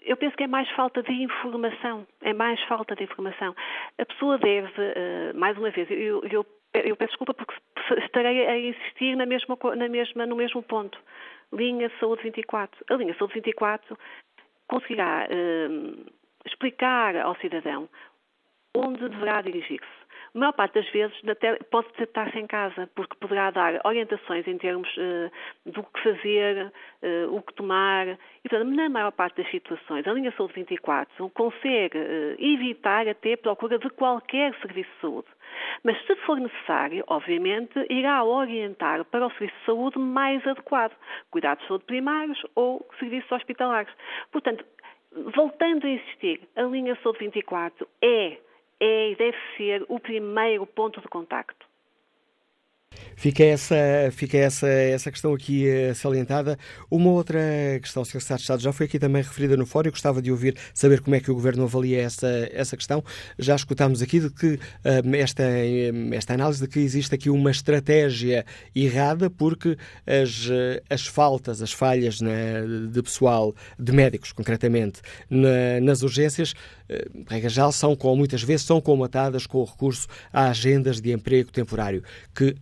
Eu penso que é mais falta de informação. É mais falta de informação. A pessoa deve, uh, mais uma vez, eu, eu eu peço desculpa porque estarei a insistir na mesma, na mesma, no mesmo ponto. Linha Saúde 24. A linha Saúde 24 conseguirá eh, explicar ao cidadão onde deverá dirigir-se a maior parte das vezes até pode estar-se em casa, porque poderá dar orientações em termos uh, do que fazer, uh, o que tomar. E, portanto, na maior parte das situações, a linha Saúde 24 consegue uh, evitar até a procura de qualquer serviço de saúde. Mas, se for necessário, obviamente, irá orientar para o serviço de saúde mais adequado, cuidados de saúde primários ou serviços hospitalares. Portanto, voltando a insistir, a linha Saúde 24 é é e deve ser o primeiro ponto de contacto. Fica essa, fica essa, essa questão aqui uh, salientada. Uma outra questão, Sr. Secretário de Estado, já foi aqui também referida no fórum, gostava de ouvir, saber como é que o Governo avalia essa, essa questão. Já escutámos aqui de que uh, esta, esta análise de que existe aqui uma estratégia errada, porque as, as faltas, as falhas né, de pessoal, de médicos concretamente, na, nas urgências, regra geral, são muitas vezes são comatadas com o recurso a agendas de emprego temporário, que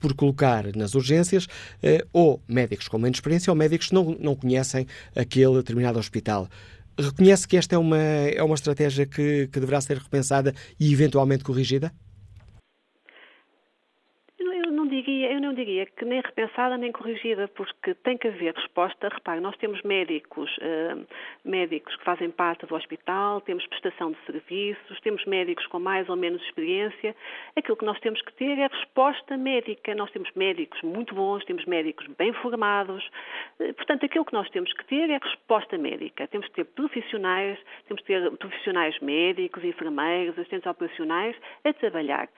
por colocar nas urgências eh, ou médicos com menos experiência ou médicos que não, não conhecem aquele determinado hospital. Reconhece que esta é uma, é uma estratégia que, que deverá ser repensada e eventualmente corrigida? Diria, eu não diria que nem repensada nem corrigida, porque tem que haver resposta. Repare, nós temos médicos, uh, médicos que fazem parte do hospital, temos prestação de serviços, temos médicos com mais ou menos experiência. Aquilo que nós temos que ter é resposta médica. Nós temos médicos muito bons, temos médicos bem formados. Uh, portanto, aquilo que nós temos que ter é resposta médica. Temos que ter profissionais, temos que ter profissionais médicos, enfermeiros, assistentes operacionais a trabalhar.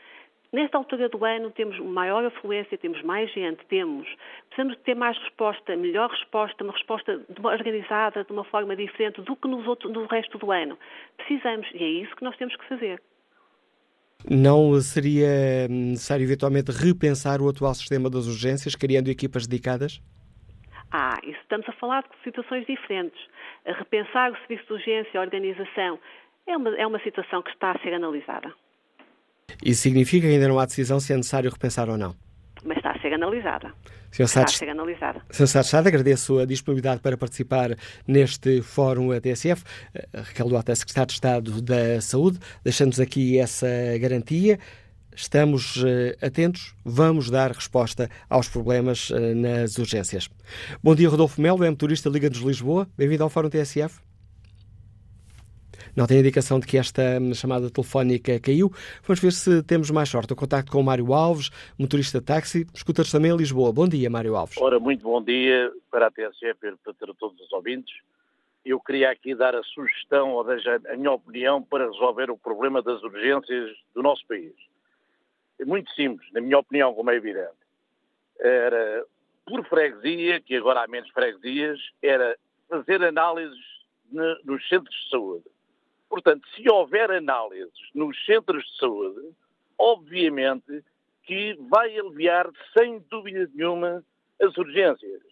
Nesta altura do ano temos maior afluência, temos mais gente, temos. Precisamos de ter mais resposta, melhor resposta, uma resposta organizada de uma forma diferente do que nos outro, no resto do ano. Precisamos, e é isso que nós temos que fazer. Não seria necessário eventualmente repensar o atual sistema das urgências, criando equipas dedicadas? Ah, isso estamos a falar de situações diferentes. A repensar o serviço de urgência, a organização, é uma, é uma situação que está a ser analisada. Isso significa que ainda não há decisão se é necessário repensar ou não? Mas está a ser analisada. Sr. está a ser analisada. Sr. Sá agradeço a disponibilidade para participar neste fórum TSF. Eh, Raquel Duarte é Secretário de Estado da Saúde, deixando-nos aqui essa garantia. Estamos uh, atentos, vamos dar resposta aos problemas uh, nas urgências. Bom dia, Rodolfo Melo, é motorista Liga-nos Lisboa. Bem-vindo ao Fórum TSF. Não tem indicação de que esta chamada telefónica caiu. Vamos ver se temos mais sorte. O contacto com o Mário Alves, motorista de táxi, escutas também em Lisboa. Bom dia, Mário Alves. Ora, muito bom dia para a TSF e para todos os ouvintes. Eu queria aqui dar a sugestão, ou seja, a minha opinião, para resolver o problema das urgências do nosso país. É muito simples, na minha opinião, como é evidente. Era, por freguesia, que agora há menos freguesias, era fazer análises nos centros de saúde. Portanto, se houver análises nos centros de saúde, obviamente que vai aliviar, sem dúvida nenhuma, as urgências.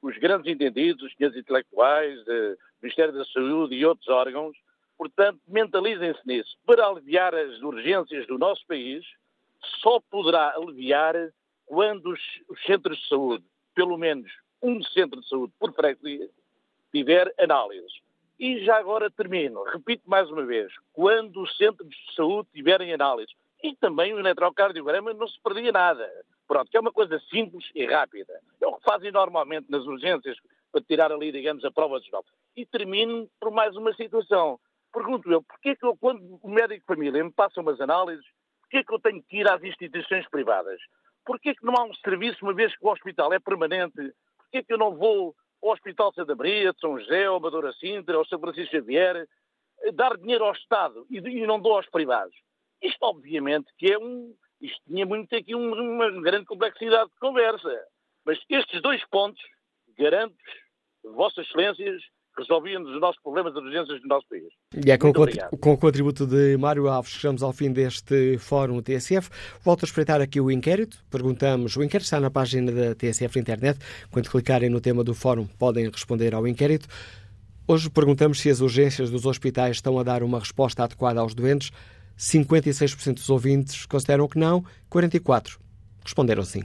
Os grandes entendidos, os senhores intelectuais, o Ministério da Saúde e outros órgãos, portanto, mentalizem-se nisso. Para aliviar as urgências do nosso país, só poderá aliviar quando os, os centros de saúde, pelo menos um centro de saúde por freguesia, tiver análises. E já agora termino, repito mais uma vez, quando os centros de saúde tiverem análises, e também o eletrocardiograma não se perdia nada. Pronto, que é uma coisa simples e rápida. É o que fazem normalmente nas urgências para tirar ali, digamos, a prova dos novos. E termino por mais uma situação. Pergunto eu, porquê que eu, quando o médico de família me passa umas análises, porquê que eu tenho que ir às instituições privadas? Porquê que não há um serviço, uma vez que o hospital é permanente? Porquê que eu não vou ao Hospital Santa Maria, de São José, ao Amadora Sintra, ao São Francisco Xavier, dar dinheiro ao Estado e, não dou aos privados? Isto, obviamente, que é um. Isto tinha muito aqui um, uma grande complexidade de conversa. Mas estes dois pontos, garanto Vossas Excelências, resolviam-nos os nossos problemas de urgências do nosso país. E é com, o, com o contributo de Mário Alves que chegamos ao fim deste fórum TSF. Volto a espreitar aqui o inquérito. Perguntamos, o inquérito está na página da TSF na internet. Quando clicarem no tema do fórum, podem responder ao inquérito. Hoje perguntamos se as urgências dos hospitais estão a dar uma resposta adequada aos doentes. 56% dos ouvintes consideram que não, 44% responderam sim.